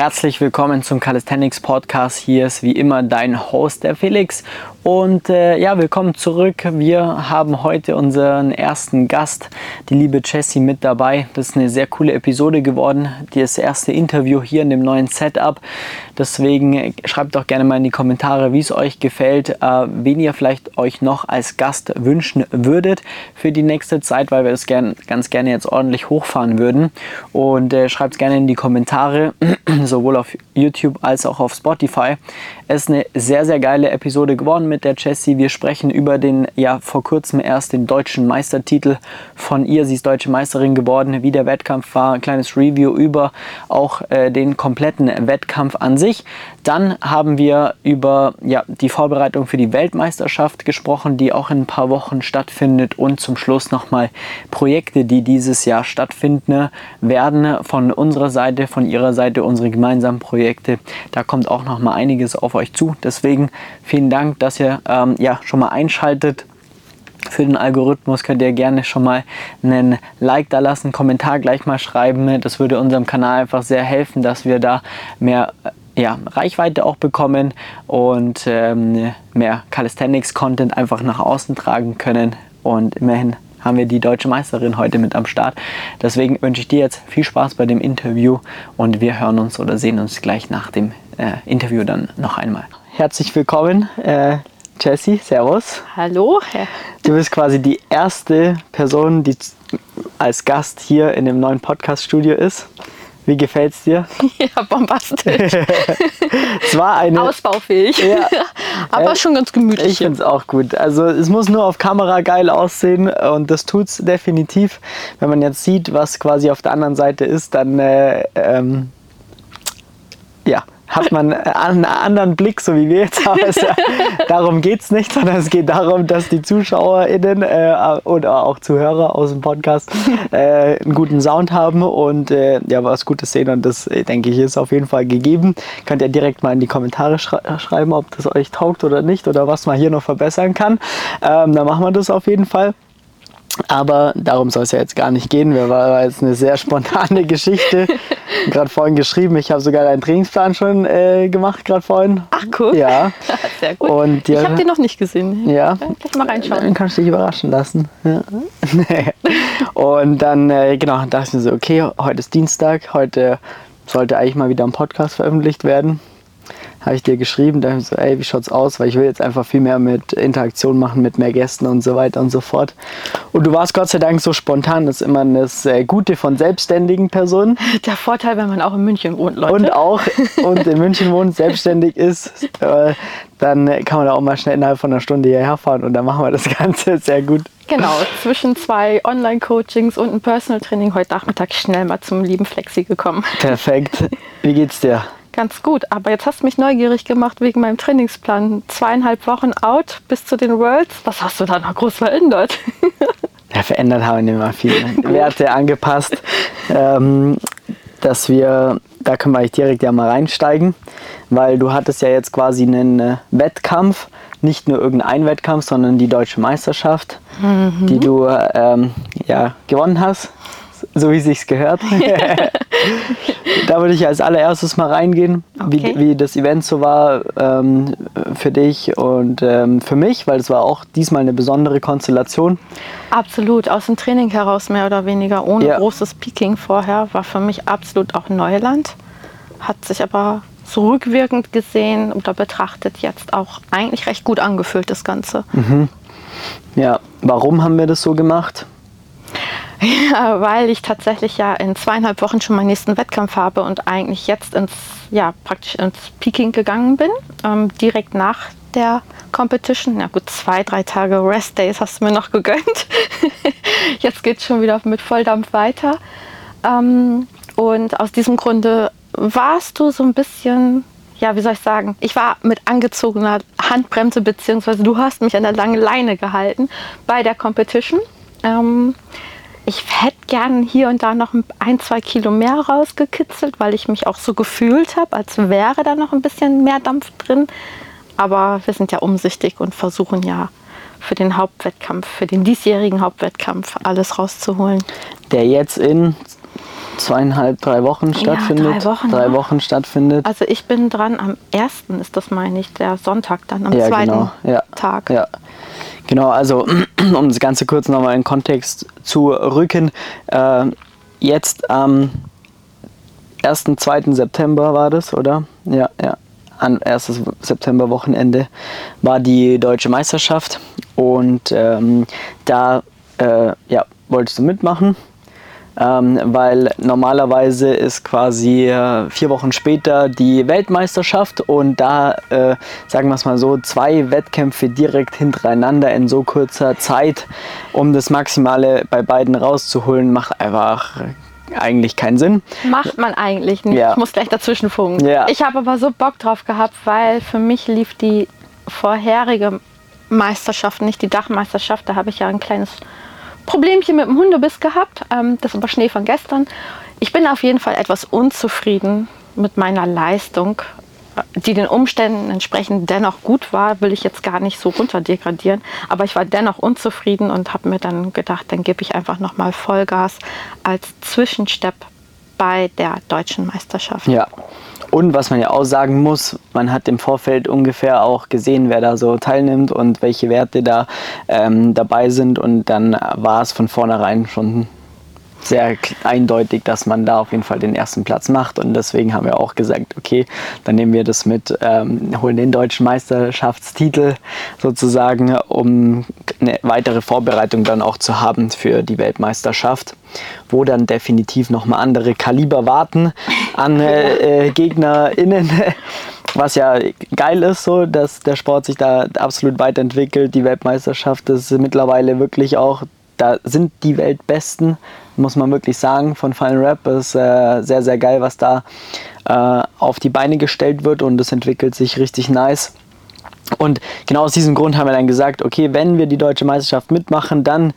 Herzlich willkommen zum Calisthenics Podcast. Hier ist wie immer dein Host, der Felix. Und äh, ja, willkommen zurück. Wir haben heute unseren ersten Gast, die liebe Jessie, mit dabei. Das ist eine sehr coole Episode geworden. Das erste Interview hier in dem neuen Setup. Deswegen äh, schreibt doch gerne mal in die Kommentare, wie es euch gefällt, äh, wen ihr vielleicht euch noch als Gast wünschen würdet für die nächste Zeit, weil wir das gern, ganz gerne jetzt ordentlich hochfahren würden. Und äh, schreibt es gerne in die Kommentare, sowohl auf YouTube als auch auf Spotify. Es ist eine sehr, sehr geile Episode geworden mit der Jessie. Wir sprechen über den, ja, vor kurzem erst den deutschen Meistertitel von ihr. Sie ist deutsche Meisterin geworden, wie der Wettkampf war. Ein kleines Review über auch äh, den kompletten Wettkampf an sich. Dann haben wir über ja, die Vorbereitung für die Weltmeisterschaft gesprochen, die auch in ein paar Wochen stattfindet. Und zum Schluss nochmal Projekte, die dieses Jahr stattfinden werden. Von unserer Seite, von ihrer Seite, unsere gemeinsamen Projekte. Da kommt auch nochmal einiges auf euch zu. Deswegen vielen Dank, dass ihr ähm, ja, schon mal einschaltet. Für den Algorithmus könnt ihr gerne schon mal einen Like da lassen, einen Kommentar gleich mal schreiben. Das würde unserem Kanal einfach sehr helfen, dass wir da mehr äh, ja, Reichweite auch bekommen und ähm, mehr Calisthenics-Content einfach nach außen tragen können. Und immerhin haben wir die deutsche Meisterin heute mit am Start. Deswegen wünsche ich dir jetzt viel Spaß bei dem Interview und wir hören uns oder sehen uns gleich nach dem äh, Interview dann noch einmal. Herzlich willkommen, äh, Jessie, Servus. Hallo. Du bist quasi die erste Person, die als Gast hier in dem neuen Podcast-Studio ist. Wie gefällt's dir? Ja, bombastisch. es war eine Ausbaufähig. Ja, aber äh, schon ganz gemütlich. Ich finde es auch gut. Also es muss nur auf Kamera geil aussehen und das tut es definitiv. Wenn man jetzt sieht, was quasi auf der anderen Seite ist, dann äh, ähm, ja, hat man einen anderen Blick, so wie wir jetzt haben. Ja, darum geht es nicht, sondern es geht darum, dass die ZuschauerInnen äh, oder auch Zuhörer aus dem Podcast äh, einen guten Sound haben und äh, ja, was Gutes sehen. Und das, denke ich, ist auf jeden Fall gegeben. Könnt ihr direkt mal in die Kommentare schrei schreiben, ob das euch taugt oder nicht oder was man hier noch verbessern kann. Ähm, dann machen wir das auf jeden Fall. Aber darum soll es ja jetzt gar nicht gehen. Wir war jetzt eine sehr spontane Geschichte. gerade vorhin geschrieben, ich habe sogar deinen Trainingsplan schon äh, gemacht, gerade vorhin. Ach cool. Ja. Sehr gut. Und, ja, ich habe den noch nicht gesehen. Ja. Gleich mal reinschauen. Dann kannst du dich überraschen lassen. Ja. und dann, äh, genau, dachte ich mir so, okay, heute ist Dienstag, heute sollte eigentlich mal wieder ein Podcast veröffentlicht werden habe ich dir geschrieben, da ich so, ey, wie schaut's aus? Weil ich will jetzt einfach viel mehr mit Interaktion machen, mit mehr Gästen und so weiter und so fort. Und du warst Gott sei Dank so spontan, das ist immer das Gute von selbstständigen Personen. Der Vorteil, wenn man auch in München wohnt, Leute. Und auch und in München wohnt, selbstständig ist, äh, dann kann man da auch mal schnell innerhalb von einer Stunde hierher fahren und dann machen wir das Ganze sehr gut. Genau, zwischen zwei Online-Coachings und einem Personal Training heute Nachmittag schnell mal zum lieben Flexi gekommen. Perfekt. Wie geht's dir? Ganz gut, aber jetzt hast du mich neugierig gemacht wegen meinem Trainingsplan. Zweieinhalb Wochen out bis zu den Worlds. Was hast du da noch groß verändert? Ja, verändert haben wir immer viele Werte angepasst, ähm, dass wir, da können wir direkt ja mal reinsteigen, weil du hattest ja jetzt quasi einen äh, Wettkampf, nicht nur irgendein Wettkampf, sondern die deutsche Meisterschaft, mhm. die du ähm, ja, gewonnen hast so wie es sich gehört. da würde ich als allererstes mal reingehen, okay. wie, wie das Event so war ähm, für dich und ähm, für mich, weil es war auch diesmal eine besondere Konstellation. Absolut, aus dem Training heraus mehr oder weniger, ohne ja. großes Peaking vorher, war für mich absolut auch Neuland. Hat sich aber zurückwirkend gesehen oder betrachtet jetzt auch eigentlich recht gut angefühlt, das Ganze. Mhm. Ja, warum haben wir das so gemacht? Ja, weil ich tatsächlich ja in zweieinhalb Wochen schon meinen nächsten Wettkampf habe und eigentlich jetzt ins, ja, praktisch ins Peking gegangen bin, ähm, direkt nach der Competition. Ja gut, zwei, drei Tage Rest Days hast du mir noch gegönnt. jetzt geht es schon wieder mit Volldampf weiter. Ähm, und aus diesem Grunde warst du so ein bisschen, ja, wie soll ich sagen, ich war mit angezogener Handbremse, beziehungsweise du hast mich an der langen Leine gehalten bei der Competition. Ähm, ich hätte gern hier und da noch ein, zwei Kilo mehr rausgekitzelt, weil ich mich auch so gefühlt habe, als wäre da noch ein bisschen mehr Dampf drin. Aber wir sind ja umsichtig und versuchen ja für den Hauptwettkampf, für den diesjährigen Hauptwettkampf alles rauszuholen. Der jetzt in zweieinhalb, drei Wochen stattfindet. Ja, drei Wochen. Drei ja. Wochen stattfindet. Also ich bin dran am ersten ist das meine ich, der Sonntag dann am ja, zweiten genau. Ja. Tag. Ja. Genau, also um das Ganze kurz nochmal in Kontext zu rücken. Äh, jetzt am 1. 2. September war das, oder? Ja, ja. An 1. September-Wochenende war die deutsche Meisterschaft und ähm, da äh, ja, wolltest du mitmachen ähm, weil normalerweise ist quasi äh, vier Wochen später die Weltmeisterschaft und da, äh, sagen wir es mal so, zwei Wettkämpfe direkt hintereinander in so kurzer Zeit, um das Maximale bei beiden rauszuholen, macht einfach eigentlich keinen Sinn. Macht man eigentlich nicht. Ja. Ich muss gleich dazwischen funken. Ja. Ich habe aber so Bock drauf gehabt, weil für mich lief die vorherige Meisterschaft, nicht die Dachmeisterschaft, da habe ich ja ein kleines Problemchen mit dem Hundebiss gehabt. Ähm, das war Schnee von gestern. Ich bin auf jeden Fall etwas unzufrieden mit meiner Leistung, äh, die den Umständen entsprechend dennoch gut war, will ich jetzt gar nicht so runterdegradieren. Aber ich war dennoch unzufrieden und habe mir dann gedacht, dann gebe ich einfach nochmal Vollgas als Zwischenstepp bei der deutschen Meisterschaft. Ja. Und was man ja auch sagen muss, man hat im Vorfeld ungefähr auch gesehen, wer da so teilnimmt und welche Werte da ähm, dabei sind. Und dann war es von vornherein schon sehr eindeutig, dass man da auf jeden Fall den ersten Platz macht. Und deswegen haben wir auch gesagt, okay, dann nehmen wir das mit, ähm, holen den deutschen Meisterschaftstitel sozusagen, um eine weitere Vorbereitung dann auch zu haben für die Weltmeisterschaft, wo dann definitiv nochmal andere Kaliber warten an äh, äh, GegnerInnen. Was ja geil ist, so, dass der Sport sich da absolut weiterentwickelt. Die Weltmeisterschaft ist mittlerweile wirklich auch, da sind die Weltbesten, muss man wirklich sagen, von Final Rap. ist äh, sehr, sehr geil, was da äh, auf die Beine gestellt wird und es entwickelt sich richtig nice. Und genau aus diesem Grund haben wir dann gesagt, okay, wenn wir die deutsche Meisterschaft mitmachen, dann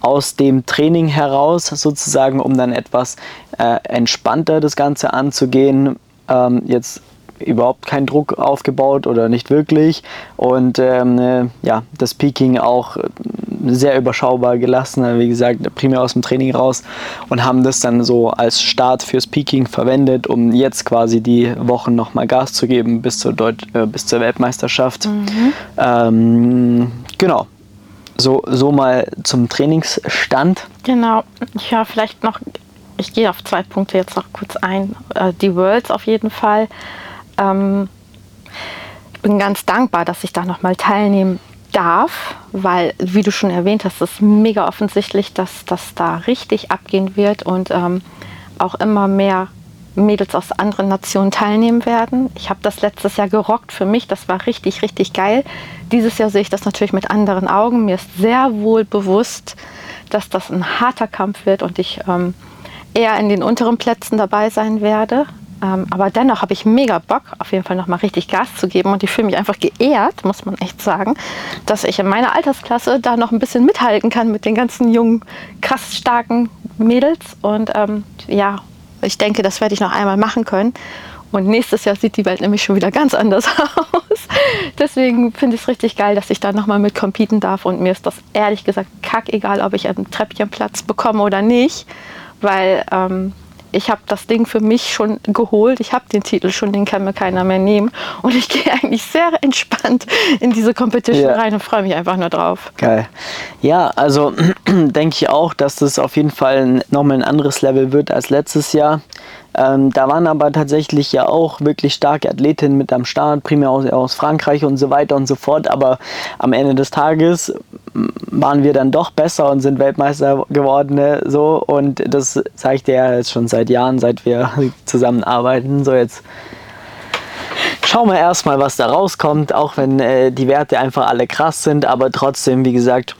aus dem Training heraus sozusagen, um dann etwas äh, entspannter das Ganze anzugehen. Ähm, jetzt überhaupt kein Druck aufgebaut oder nicht wirklich und ähm, äh, ja, das Peaking auch sehr überschaubar gelassen, äh, wie gesagt, primär aus dem Training raus und haben das dann so als Start fürs Peaking verwendet, um jetzt quasi die Wochen nochmal Gas zu geben bis zur, Deut äh, bis zur Weltmeisterschaft. Ähm, genau, so, so mal zum Trainingsstand. Genau. Ja, vielleicht noch, ich gehe auf zwei Punkte jetzt noch kurz ein. Äh, Die Worlds auf jeden Fall. Ähm, ich bin ganz dankbar, dass ich da nochmal teilnehmen darf, weil, wie du schon erwähnt hast, ist mega offensichtlich, dass das da richtig abgehen wird und ähm, auch immer mehr Mädels aus anderen Nationen teilnehmen werden. Ich habe das letztes Jahr gerockt für mich, das war richtig, richtig geil. Dieses Jahr sehe ich das natürlich mit anderen Augen. Mir ist sehr wohl bewusst, dass das ein harter Kampf wird und ich ähm, eher in den unteren Plätzen dabei sein werde. Ähm, aber dennoch habe ich mega Bock, auf jeden Fall nochmal richtig Gas zu geben. Und ich fühle mich einfach geehrt, muss man echt sagen, dass ich in meiner Altersklasse da noch ein bisschen mithalten kann mit den ganzen jungen, krass starken Mädels. Und ähm, ja, ich denke, das werde ich noch einmal machen können. Und nächstes Jahr sieht die Welt nämlich schon wieder ganz anders aus. Deswegen finde ich es richtig geil, dass ich da nochmal mit competen darf. Und mir ist das ehrlich gesagt kackegal, ob ich einen Treppchenplatz bekomme oder nicht. Weil ähm, ich habe das Ding für mich schon geholt. Ich habe den Titel schon, den kann mir keiner mehr nehmen. Und ich gehe eigentlich sehr entspannt in diese Competition Ja. rein und freue mich einfach nur drauf. Geil. Ja, also denke ich auch, dass das auf jeden Fall nochmal ein anderes Level wird als letztes Jahr. Ähm, da waren aber tatsächlich ja auch wirklich starke Athletinnen mit am Start, primär aus, aus Frankreich und so weiter und so fort. Aber am Ende des Tages m, waren wir dann doch besser und sind Weltmeister geworden. Ne? So. Und das dir ja jetzt schon seit Jahren, seit wir zusammenarbeiten. So jetzt schauen wir erstmal, was da rauskommt, auch wenn äh, die Werte einfach alle krass sind, aber trotzdem, wie gesagt,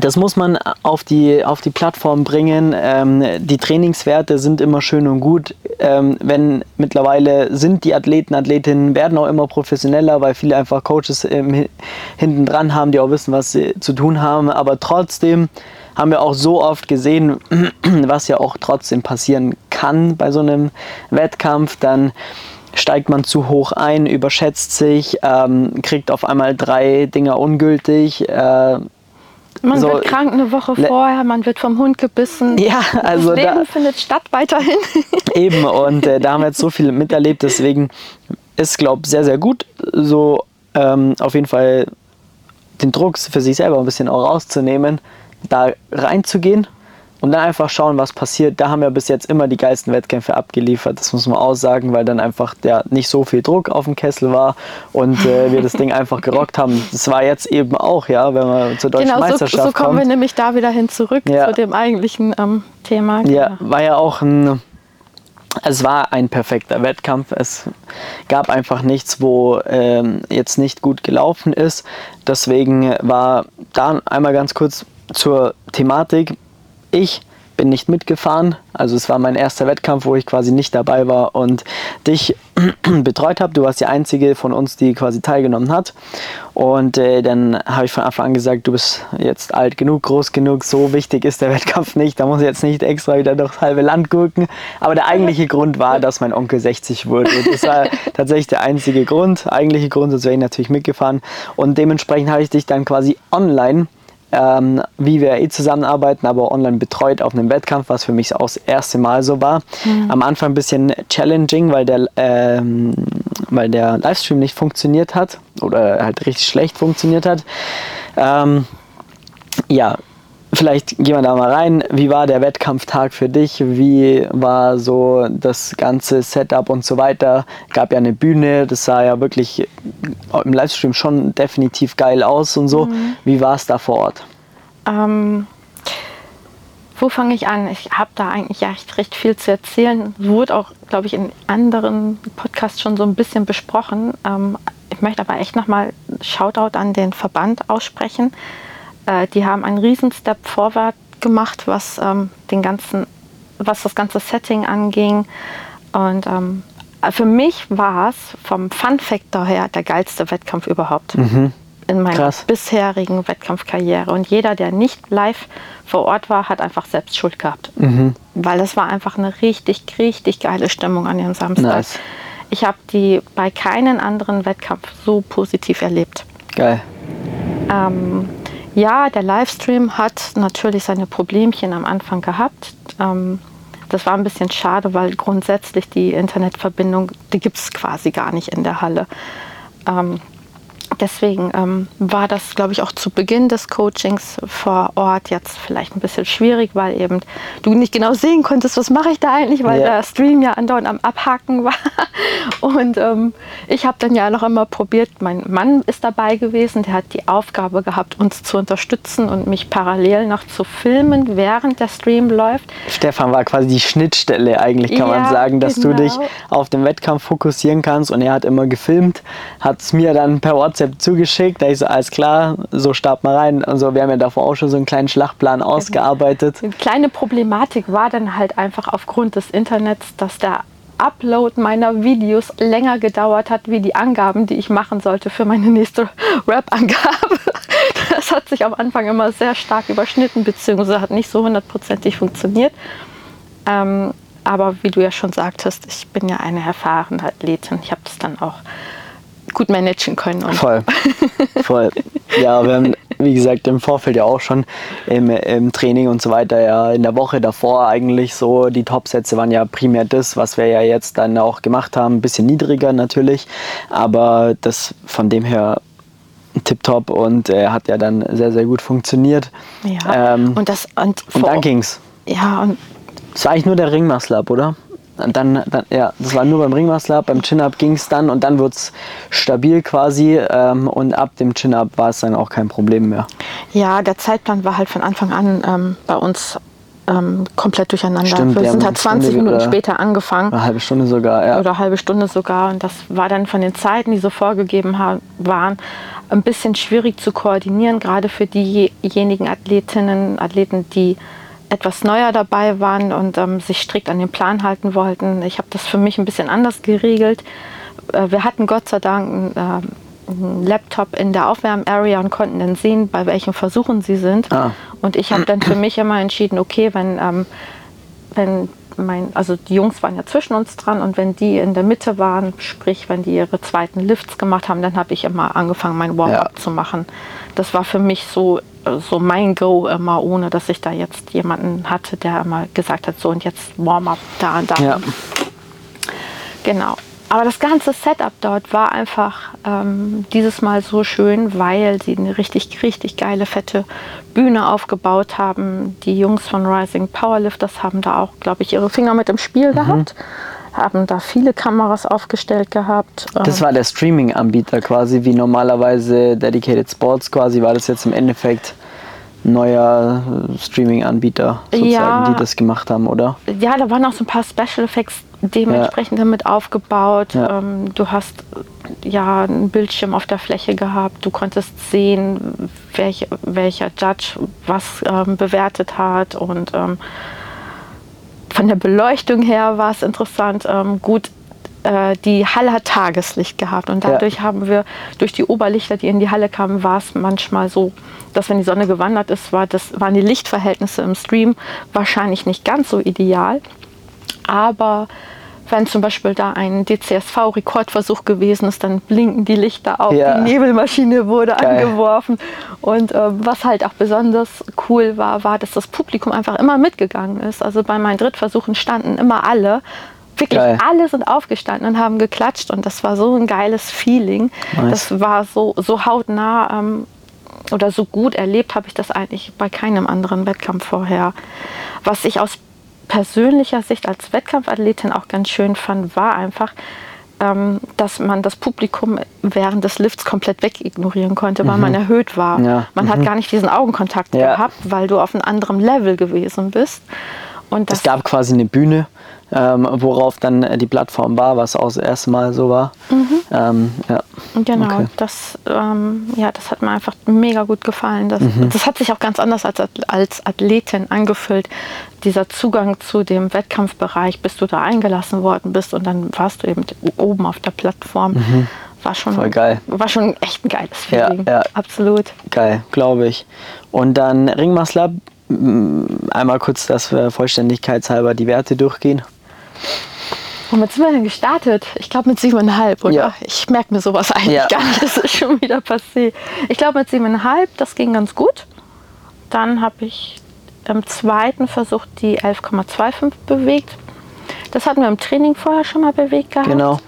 das muss man auf die, auf die Plattform bringen. Ähm, die Trainingswerte sind immer schön und gut. Ähm, wenn mittlerweile sind die Athleten, Athletinnen werden auch immer professioneller, weil viele einfach Coaches hi- hinten dran haben, die auch wissen, was sie zu tun haben. Aber trotzdem haben wir auch so oft gesehen, was ja auch trotzdem passieren kann bei so einem Wettkampf. Dann steigt man zu hoch ein, überschätzt sich, ähm, kriegt auf einmal drei Dinger ungültig. Äh, Man so, wird krank eine Woche vorher, man wird vom Hund gebissen. Ja, also das Leben da, findet statt weiterhin. Eben, und äh, da haben wir jetzt so viel miterlebt, deswegen ist, glaube ich, sehr, sehr gut, so ähm, auf jeden Fall den Druck für sich selber ein bisschen auch rauszunehmen, da reinzugehen und dann einfach schauen, was passiert. Da haben wir bis jetzt immer die geilsten Wettkämpfe abgeliefert, das muss man auch sagen, weil dann einfach der nicht so viel Druck auf dem Kessel war und äh, wir das Ding einfach gerockt haben. Das war jetzt eben auch, ja, wenn man zur deutschen genau, Meisterschaft so, so kommen kommt. wir nämlich da wieder hin zurück Ja. zu dem eigentlichen ähm, Thema. Ja, Genau. war ja auch ein. Es war ein perfekter Wettkampf. Es gab einfach nichts, wo ähm, jetzt nicht gut gelaufen ist. Deswegen war da einmal ganz kurz zur Thematik. Ich bin nicht mitgefahren. Also es war mein erster Wettkampf, wo ich quasi nicht dabei war und dich betreut habe. Du warst die einzige von uns, die quasi teilgenommen hat. Und äh, dann habe ich von Anfang an gesagt, du bist jetzt alt genug, groß genug, so wichtig ist der Wettkampf nicht. Da muss ich jetzt nicht extra wieder durchs halbe Land gucken. Aber der eigentliche Grund war, dass mein Onkel 60 wurde. Das war tatsächlich der einzige Grund. Eigentliche Grund, sonst wäre ich natürlich mitgefahren. Und dementsprechend habe ich dich dann quasi online ähm, wie wir eh zusammenarbeiten, aber online betreut auf einem Wettkampf, was für mich auch das erste Mal so war. Am Anfang ein bisschen challenging, weil der, ähm, weil der Livestream nicht funktioniert hat oder halt richtig schlecht funktioniert hat. Ähm, ja, vielleicht gehen wir da mal rein. Wie war der Wettkampftag für dich? Wie war so das ganze Setup und so weiter? Gab ja eine Bühne, das sah ja wirklich im Livestream schon definitiv geil aus und so. Wie war es da vor Ort? Ähm, wo fange ich an? Ich habe da eigentlich echt recht viel zu erzählen. Wurde auch, glaube ich, in anderen Podcasts schon so ein bisschen besprochen. Ähm, ich möchte aber echt nochmal Shoutout an den Verband aussprechen. Äh, die haben einen riesen Step vorwärts gemacht, was ähm, den ganzen, was das ganze Setting anging. Und ähm, für mich war es vom Fun Factor her der geilste Wettkampf überhaupt in meiner Krass. bisherigen Wettkampfkarriere. Und jeder, der nicht live vor Ort war, hat einfach selbst Schuld gehabt. Weil es war einfach eine richtig, richtig geile Stimmung an dem Samstag. Nice. Ich habe die bei keinem anderen Wettkampf so positiv erlebt. Geil. Ähm, ja, der Livestream hat natürlich seine Problemchen am Anfang gehabt. Ähm, das war ein bisschen schade, weil grundsätzlich die Internetverbindung, die gibt es quasi gar nicht in der Halle. Ähm, deswegen ähm, war das, glaube ich, auch zu Beginn des Coachings vor Ort jetzt vielleicht ein bisschen schwierig, weil eben du nicht genau sehen konntest, was mache ich da eigentlich, weil Ja. der Stream ja andauernd am Abhaken war. Und ähm, ich habe dann ja noch immer probiert, mein Mann ist dabei gewesen, der hat die Aufgabe gehabt, uns zu unterstützen und mich parallel noch zu filmen, während der Stream läuft. Stefan war quasi die Schnittstelle eigentlich, kann man Ja, sagen, dass du dich genau. auf den Wettkampf fokussieren kannst. Und er hat immer gefilmt, hat es mir dann per WhatsApp zugeschickt. Da ich so, alles klar, so start mal rein. Also wir haben ja davor auch schon so einen kleinen Schlachtplan ausgearbeitet. Die kleine Problematik war dann halt einfach aufgrund des Internets, dass der Upload meiner Videos länger gedauert hat, wie die Angaben, die ich machen sollte für meine nächste Rap-Angabe. Das hat sich am Anfang immer sehr stark überschnitten, beziehungsweise hat nicht so hundertprozentig funktioniert. Ähm, aber wie du ja schon sagtest, ich bin ja eine erfahrene Athletin. Ich habe das dann auch gut managen können. Und Voll. Voll. Ja, wir haben, wie gesagt, im Vorfeld ja auch schon im, im Training und so weiter, ja, in der Woche davor eigentlich so, die Topsätze waren ja primär das, was wir ja jetzt dann auch gemacht haben, ein bisschen niedriger natürlich, aber das von dem her tipptopp und äh, hat ja dann sehr, sehr gut funktioniert. ja, Ähm, und das und, und dann ging's. Ja, und Es war eigentlich nur der Ringmuscle-Up, oder? Und Dann, dann, ja, das war nur beim Ringmuscle-Up, beim Chin-Up ging es dann und dann wurde es stabil quasi ähm, und ab dem Chin-Up war es dann auch kein Problem mehr. Ja, der Zeitplan war halt von Anfang an ähm, bei uns ähm, komplett durcheinander. Stimmt, wir sind halt eine 20 Stunde Minuten später angefangen Eine halbe Stunde sogar, ja. oder eine halbe Stunde sogar. Und das war dann von den Zeiten, die so vorgegeben waren, ein bisschen schwierig zu koordinieren, gerade für diejenigen Athletinnen, Athleten, die etwas neuer dabei waren und ähm, sich strikt an den Plan halten wollten. Ich habe das für mich ein bisschen anders geregelt. Äh, wir hatten Gott sei Dank einen, ähm, einen Laptop in der Aufwärm-Area und konnten dann sehen, bei welchen Versuchen sie sind. Ah. Und ich habe dann für mich immer entschieden, okay, wenn, ähm, wenn mein, also die Jungs waren ja zwischen uns dran und wenn die in der Mitte waren, sprich, wenn die ihre zweiten Lifts gemacht haben, dann habe ich immer angefangen, mein Warm-up Ja. zu machen. Das war für mich so so mein Go immer, ohne dass ich da jetzt jemanden hatte, der immer gesagt hat, so und jetzt Warm-up da und da. Ja. Genau. Aber das ganze Setup dort war einfach ähm, dieses Mal so schön, weil sie eine richtig, richtig geile, fette Bühne aufgebaut haben. Die Jungs von Rising Powerlifters haben da auch, glaube ich, ihre Finger mit im Spiel gehabt. Haben da viele Kameras aufgestellt gehabt. Das war der Streaming-Anbieter quasi, wie normalerweise Dedicated Sports quasi, war das jetzt im Endeffekt neuer äh, Streaming-Anbieter sozusagen, Ja. die das gemacht haben, oder? ja, da waren auch so ein paar Special Effects dementsprechend damit aufgebaut. Ja. Ähm, du hast ja einen Bildschirm auf der Fläche gehabt. Du konntest sehen, welch, welcher Judge was ähm, bewertet hat. Und ähm, von der Beleuchtung her war es interessant. Ähm, gut, äh, die Halle hat Tageslicht gehabt und Ja. dadurch haben wir durch die Oberlichter, die in die Halle kamen, war es manchmal so, dass wenn die Sonne gewandert ist, war das, waren die Lichtverhältnisse im Stream wahrscheinlich nicht ganz so ideal. Aber wenn zum Beispiel da ein DCSV-Rekordversuch gewesen ist, dann blinken die Lichter auf, Ja. die Nebelmaschine wurde Geil. angeworfen. Und ähm, was halt auch besonders cool war, war, dass das Publikum einfach immer mitgegangen ist. Also bei meinen Drittversuchen standen immer alle. Wirklich Geil. alle sind aufgestanden und haben geklatscht und das war so ein geiles Feeling. Nice. Das war so, so hautnah ähm, oder so gut erlebt habe ich das eigentlich bei keinem anderen Wettkampf vorher. Was ich aus persönlicher Sicht als Wettkampfathletin auch ganz schön fand, war einfach, ähm, dass man das Publikum während des Lifts komplett wegignorieren konnte, weil man erhöht war. Mhm. Ja, Man hat gar nicht diesen Augenkontakt Ja. gehabt, weil du auf einem anderen Level gewesen bist. Und das Es gab quasi eine Bühne, ähm, worauf dann äh, die Plattform war, was auch das erste Mal so war. Ähm, ja. Genau, Okay. das, ähm, ja, das hat mir einfach mega gut gefallen. Das, Mhm. das hat sich auch ganz anders als, als Athletin angefühlt. Dieser Zugang zu dem Wettkampfbereich, bis du da eingelassen worden bist und dann warst du eben oben auf der Plattform. War schon, Mhm. Voll geil. War schon echt ein geiles Ja, Feeling. ja. Absolut. Geil, glaube ich. Und dann Ringmuscle m, einmal kurz, dass wir vollständigkeitshalber die Werte durchgehen. Womit sind wir denn gestartet? Ich glaube mit siebeneinhalb, oder? Ja. Ich merke mir sowas eigentlich Ja. gar nicht. Das ist schon wieder passé. Ich glaube mit siebeneinhalb, das ging ganz gut. Dann habe ich im zweiten Versuch die 11,25 bewegt. Das hatten wir im Training vorher schon mal bewegt gehabt. Genau.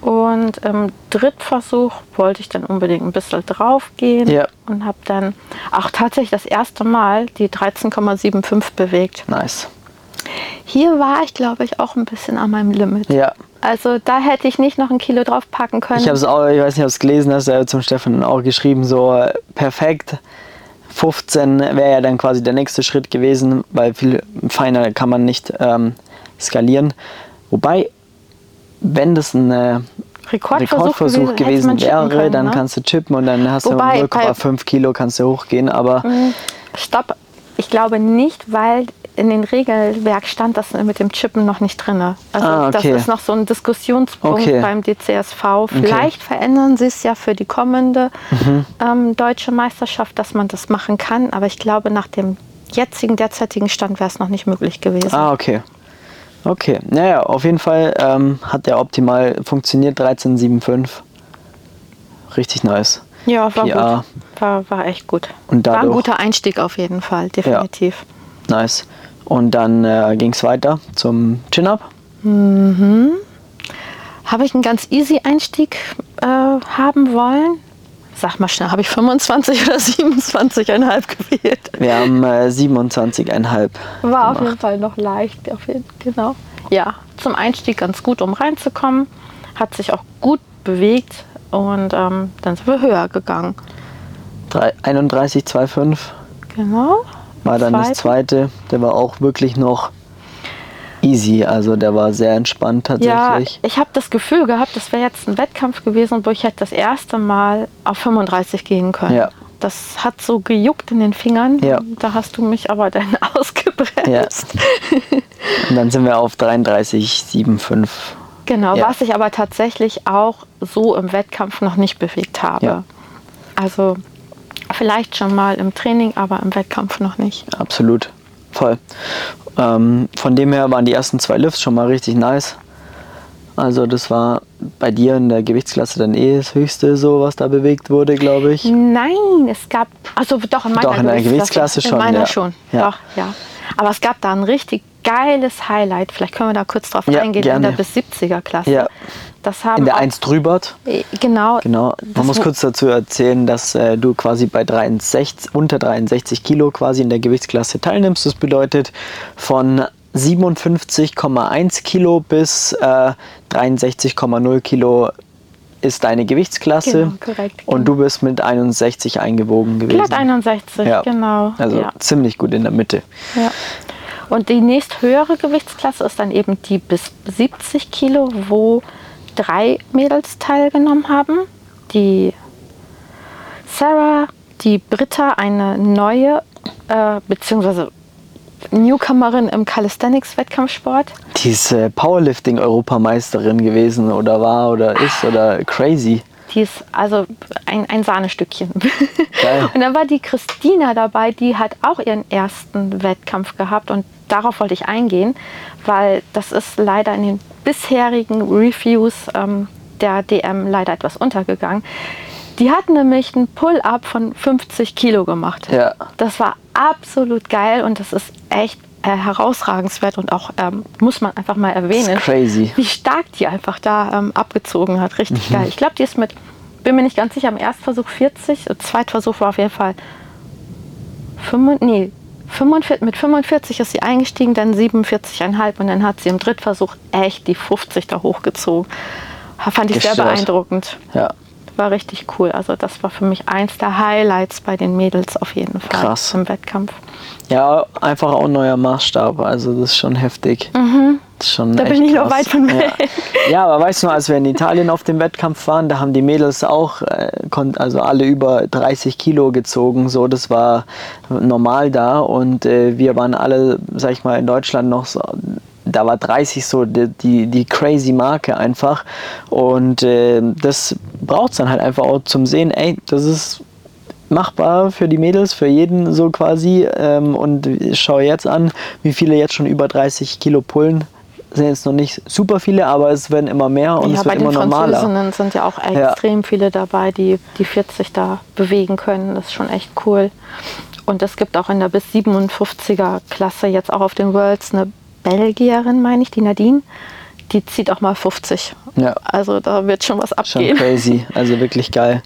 Und im Drittversuch wollte ich dann unbedingt ein bisschen drauf gehen Ja. und habe dann auch tatsächlich das erste Mal die 13,75 bewegt. Nice. Hier war ich, glaube ich, auch ein bisschen an meinem Limit. Ja. Also da hätte ich nicht noch ein Kilo draufpacken können. Ich habe es auch, ich weiß nicht, ob es gelesen hast, er hat zum Stefan auch geschrieben, so äh, perfekt. 15 wäre ja dann quasi der nächste Schritt gewesen, weil viel feiner kann man nicht ähm, skalieren. Wobei, wenn das ein äh, Rekordversuch, Rekordversuch gewesen chippen wäre, können, dann ne? kannst du chippen und dann hast Wobei, du 0,5 Kilo kannst du hochgehen, aber Stopp. Ich glaube nicht, weil in den Regelwerk stand das mit dem Chippen noch nicht drin. Also Ah, okay. das ist noch so ein Diskussionspunkt Okay. beim DCSV. Vielleicht verändern sie es ja für die kommende Mhm. ähm, deutsche Meisterschaft, dass man das machen kann. Aber ich glaube, nach dem jetzigen, derzeitigen Stand wäre es noch nicht möglich gewesen. Ah, okay. Okay, naja, auf jeden Fall ähm, hat der optimal funktioniert, 13,75. Richtig nice. Ja, war PR. gut. War, war echt gut. Und war ein dadurch- guter Einstieg auf jeden Fall, definitiv. Nice. Und dann äh, ging es weiter zum Chin-Up. Habe ich einen ganz easy Einstieg äh, haben wollen? Sag mal schnell, habe ich 25 oder 27,5 gewählt? Wir haben äh, 27,5. War auf jeden Fall noch leicht, auf jeden, genau. Ja, zum Einstieg ganz gut, um reinzukommen. Hat sich auch gut bewegt und ähm, dann sind wir höher gegangen. Drei- 31,25 Genau. war dann das Zweite. zweite. Der war auch wirklich noch easy. Also der war sehr entspannt Ja, tatsächlich. ich habe das Gefühl gehabt, das wäre jetzt ein Wettkampf gewesen, wo ich hätte das erste Mal auf 35 gehen können. Ja. Das hat so gejuckt in den Fingern. Ja. Da hast du mich aber dann ausgebremst. Und dann sind wir auf 33,75. Genau, Ja. was ich aber tatsächlich auch so im Wettkampf noch nicht bewegt habe. Ja. Also vielleicht schon mal im Training, aber im Wettkampf noch nicht. Absolut. Voll. Ähm, von dem her waren die ersten zwei Lifts schon mal richtig nice. Also das war bei dir in der Gewichtsklasse dann eh das Höchste, so was da bewegt wurde, glaube ich. Nein, es gab, also doch in meiner Doch, in der Gewichtsklasse schon, In meiner ja. schon, Ja. doch, ja. Aber es gab da ein richtig geiles Highlight. Vielleicht können wir da kurz drauf Ja, eingehen gerne. in der bis 70er Klasse. Ja. Das haben In der auch- 1 drübert. Äh, Genau. Genau. Man muss kurz dazu erzählen, dass äh, du quasi bei 63, unter 63 Kilo quasi in der Gewichtsklasse teilnimmst. Das bedeutet von 57,1 Kilo bis äh, 63,0 Kilo ist deine Gewichtsklasse. Genau, korrekt, Und du bist mit 61 eingewogen gewesen. Glatt 61, Ja. genau. Also ja. ziemlich gut in der Mitte. Ja. Und die nächsthöhere Gewichtsklasse ist dann eben die bis 70 Kilo, wo drei Mädels teilgenommen haben. Die Sarah, die Britta, eine neue, äh, beziehungsweise Newcomerin im Calisthenics-Wettkampfsport. Die ist äh, Powerlifting-Europameisterin gewesen oder war oder ist oder crazy. Die ist also ein, ein Sahnestückchen. Geil. Und dann war die Christina dabei, die hat auch ihren ersten Wettkampf gehabt und darauf wollte ich eingehen, weil das ist leider in den bisherigen Reviews ähm, der DM leider etwas untergegangen. Die hat nämlich einen Pull-up von 50 Kilo gemacht. Ja. Das war absolut geil und das ist echt äh, herausragenswert und auch ähm, muss man einfach mal erwähnen wie stark die einfach da ähm, abgezogen hat. Mhm. Richtig geil. Ich glaube, die ist mit, bin mir nicht ganz sicher, am Erstversuch 40, im Zweitversuch war auf jeden Fall 45, nee, 45, mit 45 ist sie eingestiegen, dann 47,5 und dann hat sie im Drittversuch echt die 50 da hochgezogen. Fand ich sehr Gestört. beeindruckend. Ja. War richtig cool. Also das war für mich eins der Highlights bei den Mädels auf jeden Fall Krass. im Wettkampf. Ja, einfach auch ein neuer Maßstab. Also das ist schon heftig. Ist schon. Da bin ich noch krass. weit von ja. weg. ja, aber weißt du noch, als wir in Italien auf dem Wettkampf waren, da haben die Mädels auch, äh, also alle über 30 Kilo gezogen. So, das war normal da und äh, wir waren alle, sag ich mal, in Deutschland noch so. Da war 30 so die, die, die crazy Marke einfach. Und äh, das braucht es dann halt einfach auch zum Sehen, ey, das ist machbar für die Mädels, für jeden so quasi. Ähm, und ich schaue jetzt an, wie viele jetzt schon über 30 Kilo pullen. Sind jetzt noch nicht super viele, aber es werden immer mehr und ja, es bei wird den immer normaler. Französinnen sind ja auch Ja. extrem viele dabei, die die 40 da bewegen können. Das ist schon echt cool. Und es gibt auch in der bis 57er Klasse jetzt auch auf den Worlds eine Belgierin, meine ich, die Nadine. Die zieht auch mal 50. Ja. Also da wird schon was Schon abgehen. crazy, also wirklich geil.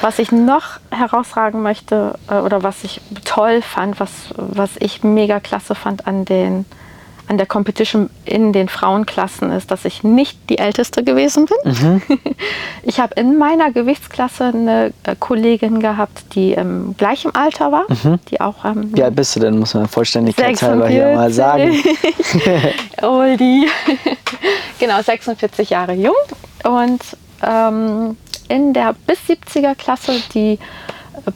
Was ich noch herausragen möchte äh, oder was ich toll fand, was, was ich mega klasse fand an, den, an der Competition in den Frauenklassen ist, dass ich nicht die Älteste gewesen bin. Ich habe in meiner Gewichtsklasse eine äh, Kollegin gehabt, die im gleichen Alter war, die auch ähm, Wie alt bist du denn, muss man vollständigkeitshalber hier mal sagen. Oldie. genau, 46 Jahre jung. Und ähm, in der bis 70er Klasse die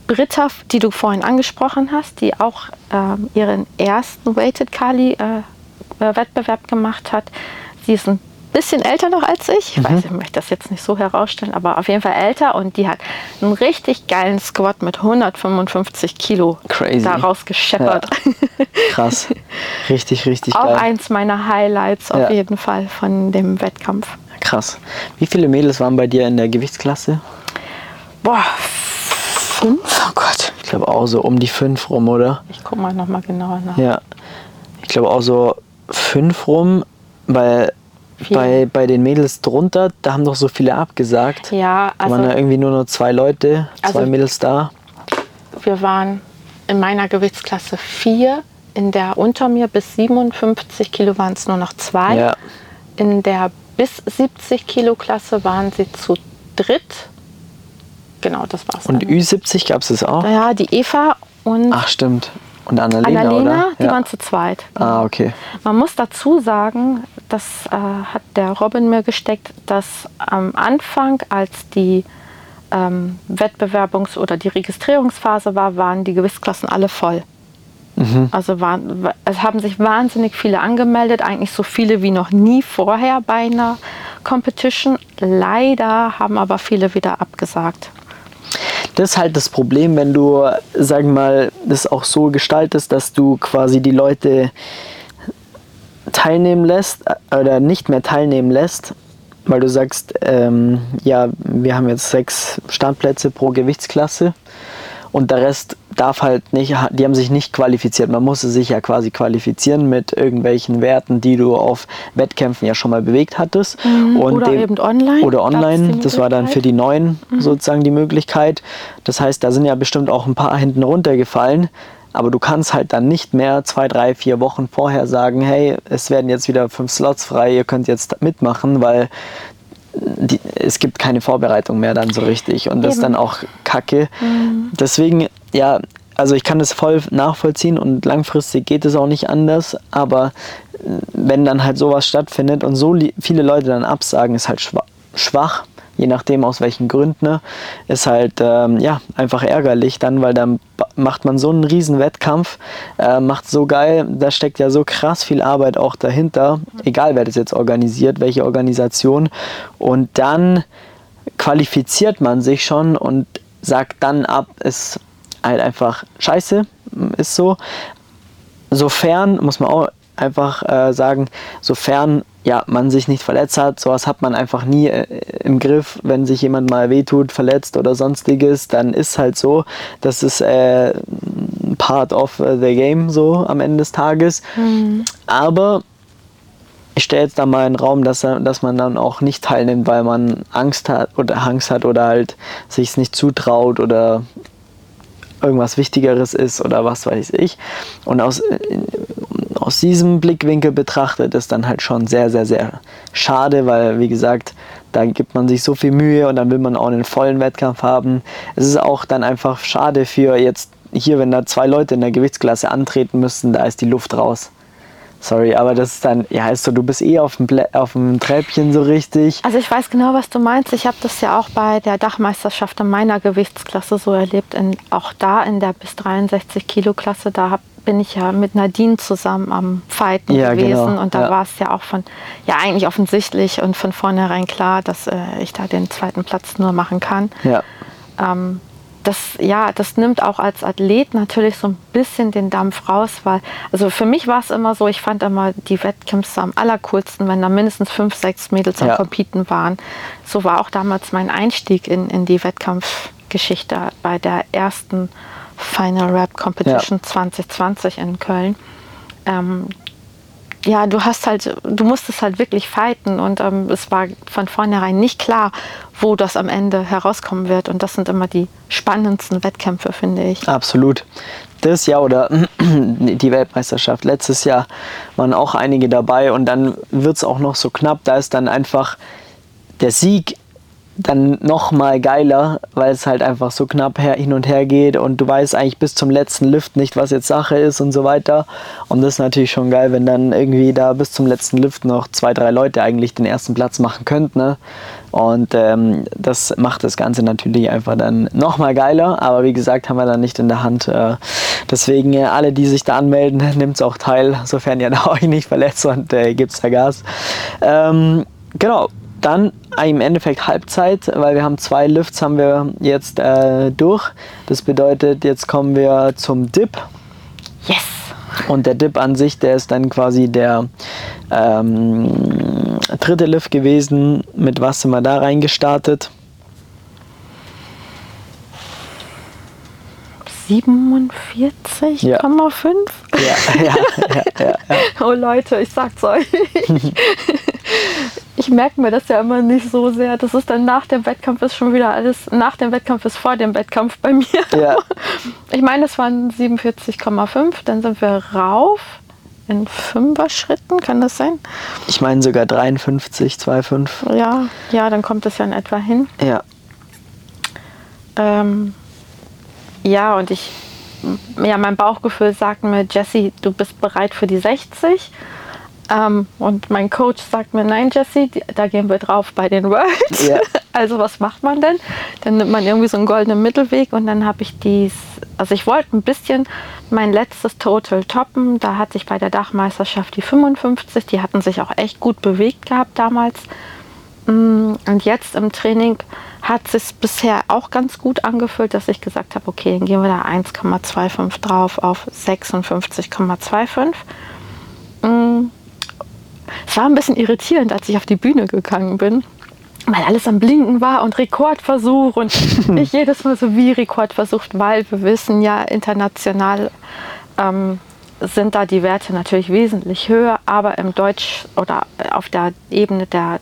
Britta, die du vorhin angesprochen hast, die auch ähm, ihren ersten Weighted Kali äh, äh, Wettbewerb gemacht hat. Sie ist ein bisschen älter noch als ich. Ich weiß, ich möchte das jetzt nicht so herausstellen, aber auf jeden Fall älter und die hat einen richtig geilen Squat mit 155 Kilo Crazy. daraus gescheppert. Krass. Richtig, richtig Auch geil. eins meiner Highlights auf Ja. jeden Fall von dem Wettkampf. Krass. Wie viele Mädels waren bei dir in der Gewichtsklasse? Boah, fünf? Oh Gott. Ich glaube auch so um die fünf rum, oder? Ich guck mal nochmal genauer nach. Ja. Ich glaube auch so fünf rum, weil Vier. bei, bei den Mädels drunter, da haben doch so viele abgesagt. Ja, da waren ja also irgendwie nur noch zwei Leute, zwei Also- Mädels da. wir waren in meiner Gewichtsklasse vier. In der unter mir bis 57 Kilo waren es nur noch zwei. Ja. In der bis 70 Kilo Klasse waren sie zu dritt. Genau, das war's. Und dann. Ü70 gab es das auch? Ja, die Eva und Ach, stimmt. Und Annalena, Annalena, die ja. waren zu zweit. Ah, okay. Man muss dazu sagen, das äh, hat der Robin mir gesteckt, dass am Anfang, als die ähm, Wettbewerbungs- oder die Registrierungsphase war, waren die Gewichtsklassen alle voll. Also waren, es haben sich wahnsinnig viele angemeldet, eigentlich so viele wie noch nie vorher bei einer Competition. Leider haben aber viele wieder abgesagt. Das ist halt das Problem, wenn du, sag mal, das auch so gestaltest, dass du quasi die Leute teilnehmen lässt äh, oder nicht mehr teilnehmen lässt, weil du sagst, ähm, ja, wir haben jetzt sechs Standplätze pro Gewichtsklasse und der Rest darf halt nicht, die haben sich nicht qualifiziert. Man musste sich ja quasi qualifizieren mit irgendwelchen Werten, die du auf Wettkämpfen ja schon mal bewegt hattest. Mhm, oder dem, eben online. Oder online, das war dann für die Neuen mhm. sozusagen die Möglichkeit. Das heißt, da sind ja bestimmt auch ein paar hinten runtergefallen. Aber du kannst halt dann nicht mehr zwei, drei, vier Wochen vorher sagen, hey, es werden jetzt wieder fünf Slots frei, ihr könnt jetzt mitmachen, weil die, es gibt keine Vorbereitung mehr dann so richtig und das Eben. ist dann auch kacke. Mhm. Deswegen, ja, also ich kann das voll nachvollziehen und langfristig geht es auch nicht anders, aber wenn dann halt sowas stattfindet und so viele Leute dann absagen, ist halt schwach je nachdem aus welchen Gründen, ne, ist halt ähm, ja, einfach ärgerlich dann, weil dann macht man so einen riesen Wettkampf, äh, macht so geil, da steckt ja so krass viel Arbeit auch dahinter, egal wer das jetzt organisiert, welche Organisation und dann qualifiziert man sich schon und sagt dann ab, ist halt einfach scheiße, ist so. Sofern, muss man auch einfach äh, sagen, sofern ja, man sich nicht verletzt hat. Sowas hat man einfach nie äh, im Griff. Wenn sich jemand mal wehtut, verletzt oder sonstiges, dann ist halt so. Das ist äh, part of the game so am Ende des Tages. Mhm. Aber ich stelle jetzt da mal in den Raum, dass, dass man dann auch nicht teilnimmt, weil man Angst hat oder Angst hat oder halt sich es nicht zutraut oder irgendwas Wichtigeres ist oder was weiß ich. Und aus, aus diesem Blickwinkel betrachtet ist dann halt schon sehr, sehr, sehr schade, weil wie gesagt, da gibt man sich so viel Mühe und dann will man auch einen vollen Wettkampf haben. Es ist auch dann einfach schade für jetzt hier, wenn da zwei Leute in der Gewichtsklasse antreten müssen, da ist die Luft raus. Sorry, aber das ist dann, ja, ist so, du bist eh auf dem, auf dem Treppchen so richtig. Also ich weiß genau, was du meinst. Ich habe das ja auch bei der Dachmeisterschaft in meiner Gewichtsklasse so erlebt. In, auch da in der bis 63 Kilo Klasse, da hab, bin ich ja mit Nadine zusammen am Fighten ja, gewesen. Genau. Und da ja. war es ja auch von, ja eigentlich offensichtlich und von vornherein klar, dass äh, ich da den zweiten Platz nur machen kann. Ja. Ähm, das, ja, das nimmt auch als Athlet natürlich so ein bisschen den Dampf raus, weil, also für mich war es immer so, ich fand immer die Wettkämpfe am allercoolsten, wenn da mindestens fünf, sechs Mädels am ja. Competen waren. So war auch damals mein Einstieg in, in die Wettkampfgeschichte bei der ersten Final Rap Competition ja. 2020 in Köln. Ähm, ja, du hast halt, du musstest halt wirklich fighten und ähm, es war von vornherein nicht klar, wo das am Ende herauskommen wird. Und das sind immer die spannendsten Wettkämpfe, finde ich. Absolut. Das Jahr oder die Weltmeisterschaft letztes Jahr waren auch einige dabei und dann wird es auch noch so knapp. Da ist dann einfach der Sieg dann noch mal geiler, weil es halt einfach so knapp her, hin und her geht und du weißt eigentlich bis zum letzten Lift nicht, was jetzt Sache ist und so weiter. Und das ist natürlich schon geil, wenn dann irgendwie da bis zum letzten Lift noch zwei, drei Leute eigentlich den ersten Platz machen könnten. Ne? Und ähm, das macht das Ganze natürlich einfach dann noch mal geiler. Aber wie gesagt, haben wir dann nicht in der Hand. Äh, deswegen äh, alle, die sich da anmelden, nimmt es auch teil, sofern ihr da euch nicht verletzt und äh, gibt da Gas. Ähm, genau, dann im Endeffekt Halbzeit, weil wir haben zwei Lifts haben wir jetzt äh, durch. Das bedeutet, jetzt kommen wir zum Dip. Yes! Und der Dip an sich, der ist dann quasi der ähm, dritte Lift gewesen. Mit was sind wir da reingestartet? 47,5? Ja. Ja, ja, ja, ja, Oh Leute, ich sag's euch. ich merke mir das ja immer nicht so sehr. Das ist dann nach dem Wettkampf ist schon wieder alles, nach dem Wettkampf ist vor dem Wettkampf bei mir. Ja. Ich meine, es waren 47,5, dann sind wir rauf in Fünfer-Schritten, kann das sein? Ich meine sogar 53, 2,5. Ja, ja, dann kommt es ja in etwa hin. Ja. Ähm, ja, und ich, ja, mein Bauchgefühl sagt mir, Jesse, du bist bereit für die 60. Ähm, und mein Coach sagt mir, nein, Jesse, da gehen wir drauf bei den Worlds. Yeah. Also was macht man denn? Dann nimmt man irgendwie so einen goldenen Mittelweg und dann habe ich dies, also ich wollte ein bisschen mein letztes Total toppen. Da hatte ich bei der Dachmeisterschaft die 55, die hatten sich auch echt gut bewegt gehabt damals. Mm, und jetzt im Training hat es sich bisher auch ganz gut angefühlt, dass ich gesagt habe, okay, dann gehen wir da 1,25 drauf auf 56,25. Es war ein bisschen irritierend, als ich auf die Bühne gegangen bin. weil alles am Blinken war und Rekordversuch und ich jedes Mal so wie Rekordversuch, weil wir wissen ja international ähm, sind da die Werte natürlich wesentlich höher, aber im Deutsch oder auf der Ebene der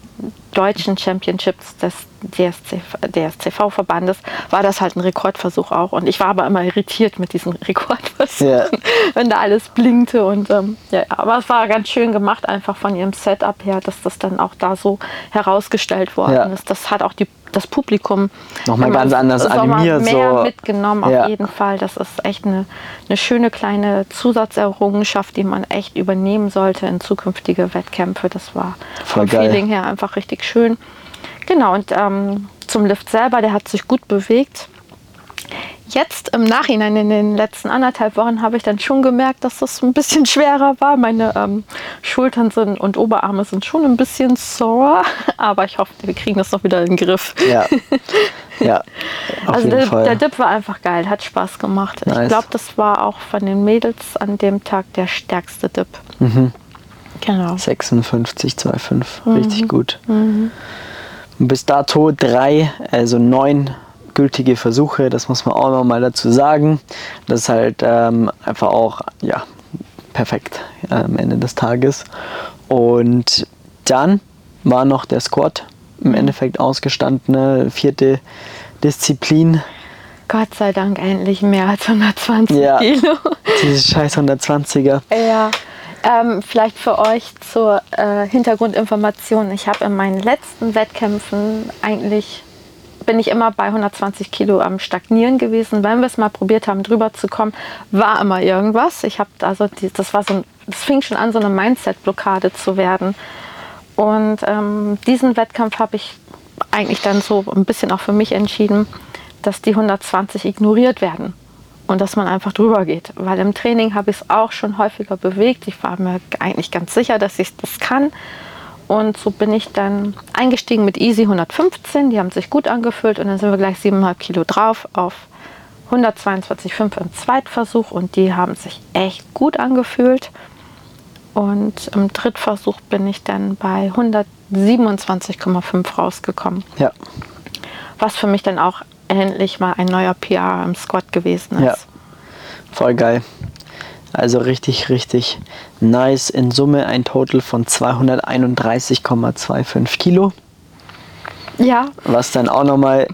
deutschen Championships des DSC, DSCV-Verbandes war das halt ein Rekordversuch auch. Und ich war aber immer irritiert mit diesen Rekordversuchen, yeah. wenn da alles blinkte. Und, ähm, ja, aber es war ganz schön gemacht, einfach von ihrem Setup her, dass das dann auch da so herausgestellt worden ja. ist. Das hat auch die das Publikum nochmal ganz anders animiert. Mehr so. mitgenommen, ja. auf jeden Fall. Das ist echt eine, eine schöne kleine Zusatzerrungenschaft, die man echt übernehmen sollte in zukünftige Wettkämpfe. Das war Voll vom geil. Feeling her einfach richtig schön. Genau, und ähm, zum Lift selber, der hat sich gut bewegt. Jetzt im Nachhinein, in den letzten anderthalb Wochen, habe ich dann schon gemerkt, dass das ein bisschen schwerer war. Meine ähm, Schultern sind und Oberarme sind schon ein bisschen sore, aber ich hoffe, wir kriegen das noch wieder in den Griff. Ja, ja also der, Fall. der Dip war einfach geil, hat Spaß gemacht. Nice. Ich glaube, das war auch von den Mädels an dem Tag der stärkste Dip. Mhm. Genau. 56,25, mhm. richtig gut. Mhm. Bis dato drei, also neun gültige Versuche, das muss man auch noch mal dazu sagen. Das ist halt ähm, einfach auch ja, perfekt äh, am Ende des Tages. Und dann war noch der Squat im. Endeffekt ausgestandene vierte Disziplin. Gott sei Dank endlich mehr als 120 ja, Kilo. Diese scheiß 120er. Ja. Ähm, vielleicht für euch zur äh, Hintergrundinformation. Ich habe in meinen letzten Wettkämpfen eigentlich bin ich immer bei 120 Kilo am Stagnieren gewesen. Wenn wir es mal probiert haben, drüber zu kommen, war immer irgendwas. Ich habe also die, das war so, das fing schon an, so eine Mindset-Blockade zu werden. Und ähm, diesen Wettkampf habe ich eigentlich dann so ein bisschen auch für mich entschieden, dass die 120 ignoriert werden und dass man einfach drüber geht. Weil im Training habe ich es auch schon häufiger bewegt. Ich war mir eigentlich ganz sicher, dass ich das kann. Und so bin ich dann eingestiegen mit Easy 115. Die haben sich gut angefühlt und dann sind wir gleich 7,5 Kilo drauf auf 122,5 im Zweitversuch und die haben sich echt gut angefühlt. Und im Drittversuch bin ich dann bei 127,5 rausgekommen. Ja. Was für mich dann auch endlich mal ein neuer PR im Squad gewesen ist. Ja. Voll geil. Also richtig, richtig nice. In Summe ein Total von 231,25 Kilo. Ja. Was dann auch nochmal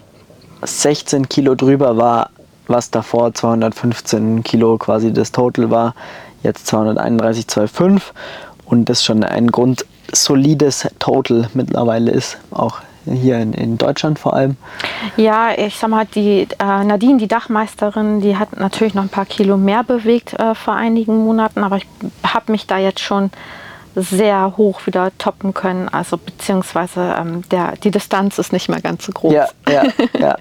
16 Kilo drüber war, was davor 215 Kilo quasi das Total war. Jetzt 231,25 und das schon ein grundsolides Total mittlerweile ist. Auch hier in, in Deutschland vor allem? Ja, ich sag mal, die äh, Nadine, die Dachmeisterin, die hat natürlich noch ein paar Kilo mehr bewegt äh, vor einigen Monaten, aber ich habe mich da jetzt schon sehr hoch wieder toppen können. Also beziehungsweise ähm, der, die Distanz ist nicht mehr ganz so groß. Ja, ja, ja.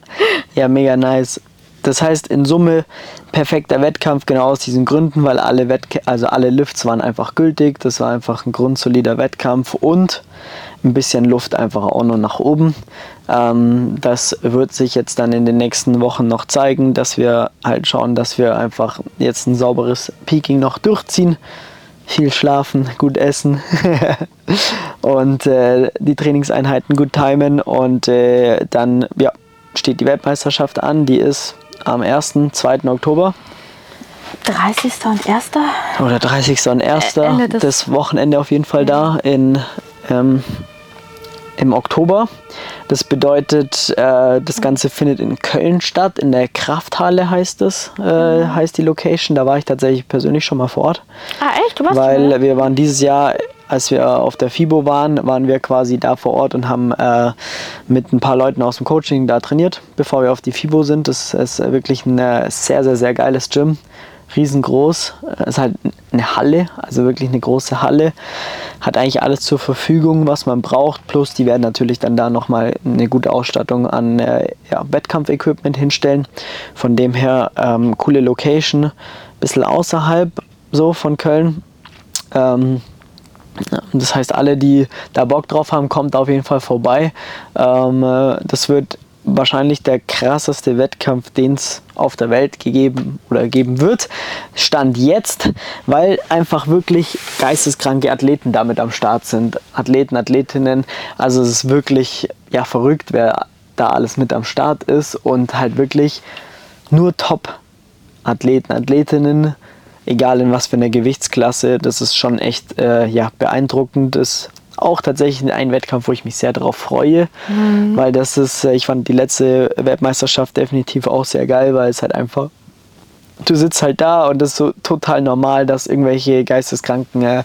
ja mega nice. Das heißt in Summe perfekter Wettkampf genau aus diesen Gründen, weil alle Wettk also alle Lifts waren einfach gültig. Das war einfach ein grundsolider Wettkampf und ein bisschen Luft einfach auch noch nach oben. Ähm, das wird sich jetzt dann in den nächsten Wochen noch zeigen, dass wir halt schauen, dass wir einfach jetzt ein sauberes Peaking noch durchziehen. Viel schlafen, gut essen und äh, die Trainingseinheiten gut timen und äh, dann ja, steht die Weltmeisterschaft an. Die ist am 1. 2. Oktober. 30. und 1. Oder 30. und 1. Ende das Wochenende auf jeden Fall da in ähm, im Oktober. Das bedeutet, äh, das Ganze findet in Köln statt, in der Krafthalle heißt es, äh, mhm. heißt die Location. Da war ich tatsächlich persönlich schon mal vor Ort. Ah echt? Du warst Weil schon wir waren dieses Jahr, als wir auf der FIBO waren, waren wir quasi da vor Ort und haben äh, mit ein paar Leuten aus dem Coaching da trainiert, bevor wir auf die FIBO sind. Das ist wirklich ein äh, sehr, sehr, sehr geiles Gym riesengroß. Es ist halt eine Halle, also wirklich eine große Halle. Hat eigentlich alles zur Verfügung, was man braucht. Plus, die werden natürlich dann da nochmal eine gute Ausstattung an äh, ja, Wettkampfequipment hinstellen. Von dem her, ähm, coole Location. Bisschen außerhalb so von Köln. Ähm, das heißt, alle, die da Bock drauf haben, kommt auf jeden Fall vorbei. Ähm, äh, das wird wahrscheinlich der krasseste Wettkampf, den es auf der Welt gegeben oder geben wird. Stand jetzt, weil einfach wirklich geisteskranke Athleten damit am Start sind. Athleten, Athletinnen. Also es ist wirklich ja verrückt, wer da alles mit am Start ist und halt wirklich nur Top-Athleten, Athletinnen, egal in was für einer Gewichtsklasse. Das ist schon echt äh, ja, beeindruckend. Auch tatsächlich ein Wettkampf, wo ich mich sehr darauf freue, mhm. weil das ist, äh, ich fand die letzte Weltmeisterschaft definitiv auch sehr geil, weil es halt einfach du sitzt halt da und das ist so total normal, dass irgendwelche geisteskranken äh,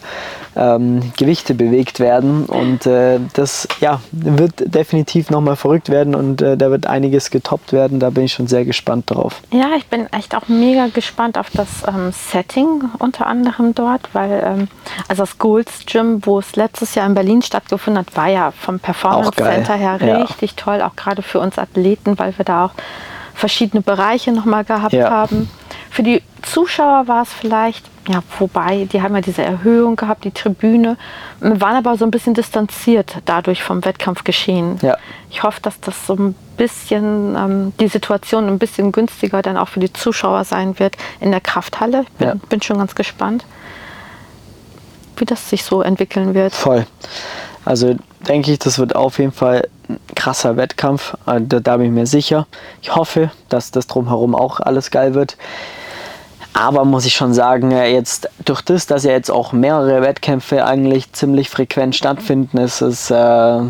ähm, Gewichte bewegt werden. Und äh, das ja, wird definitiv nochmal verrückt werden und äh, da wird einiges getoppt werden. Da bin ich schon sehr gespannt drauf. Ja, ich bin echt auch mega gespannt auf das ähm, Setting unter anderem dort, weil ähm, also das Golds Gym, wo es letztes Jahr in Berlin stattgefunden hat, war ja vom Performance Center her ja. richtig toll, auch gerade für uns Athleten, weil wir da auch verschiedene Bereiche nochmal gehabt ja. haben. Für die Zuschauer war es vielleicht, ja, wobei, die haben ja diese Erhöhung gehabt, die Tribüne, waren aber so ein bisschen distanziert dadurch vom Wettkampfgeschehen. Ja. Ich hoffe, dass das so ein bisschen, ähm, die Situation ein bisschen günstiger dann auch für die Zuschauer sein wird in der Krafthalle. Ich bin, ja. bin schon ganz gespannt, wie das sich so entwickeln wird. Voll. Also denke ich, das wird auf jeden Fall krasser Wettkampf. Äh, da, da bin ich mir sicher. Ich hoffe, dass das drumherum auch alles geil wird. Aber muss ich schon sagen, äh, jetzt durch das, dass ja jetzt auch mehrere Wettkämpfe eigentlich ziemlich frequent stattfinden, ist es, äh,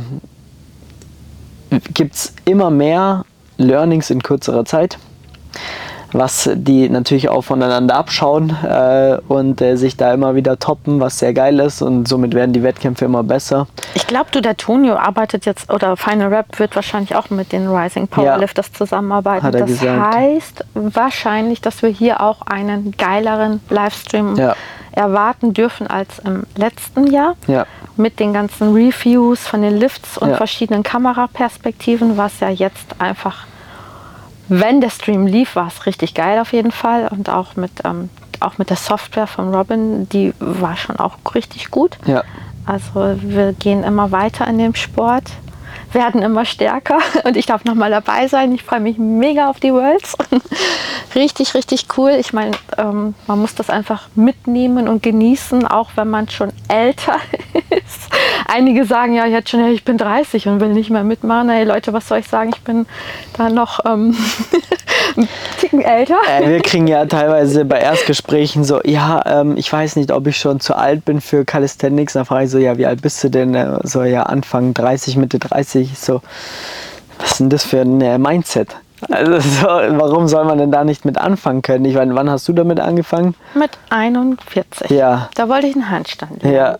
gibt es immer mehr Learnings in kürzerer Zeit was die natürlich auch voneinander abschauen äh, und äh, sich da immer wieder toppen, was sehr geil ist und somit werden die Wettkämpfe immer besser. Ich glaube, du, der Tonio arbeitet jetzt, oder Final Rap wird wahrscheinlich auch mit den Rising Powerlifters ja, zusammenarbeiten. das gesagt. heißt wahrscheinlich, dass wir hier auch einen geileren Livestream ja. erwarten dürfen als im letzten Jahr. Ja. Mit den ganzen Reviews von den Lifts und verschiedenen Kameraperspektiven, was ja jetzt einfach wenn der Stream lief, war es richtig geil auf jeden Fall. Und auch mit, ähm, auch mit der Software von Robin, die war schon auch richtig gut. Ja. Also wir gehen immer weiter in dem Sport werden immer stärker und ich darf nochmal dabei sein. Ich freue mich mega auf die Worlds. richtig, richtig cool. Ich meine, ähm, man muss das einfach mitnehmen und genießen, auch wenn man schon älter ist. Einige sagen ja jetzt schon, ja, ich bin 30 und will nicht mehr mitmachen. Hey Leute, was soll ich sagen? Ich bin da noch ähm, ein Ticken älter. Äh, wir kriegen ja teilweise bei Erstgesprächen so, ja, ähm, ich weiß nicht, ob ich schon zu alt bin für Calisthenics. Dann frage ich so, ja, wie alt bist du denn? Äh, so, ja, Anfang 30, Mitte 30 ich so, was ist denn das für ein äh, Mindset? Also so, warum soll man denn da nicht mit anfangen können? Ich meine, wann hast du damit angefangen? Mit 41. Ja. Da wollte ich einen Handstand lernen. Ja.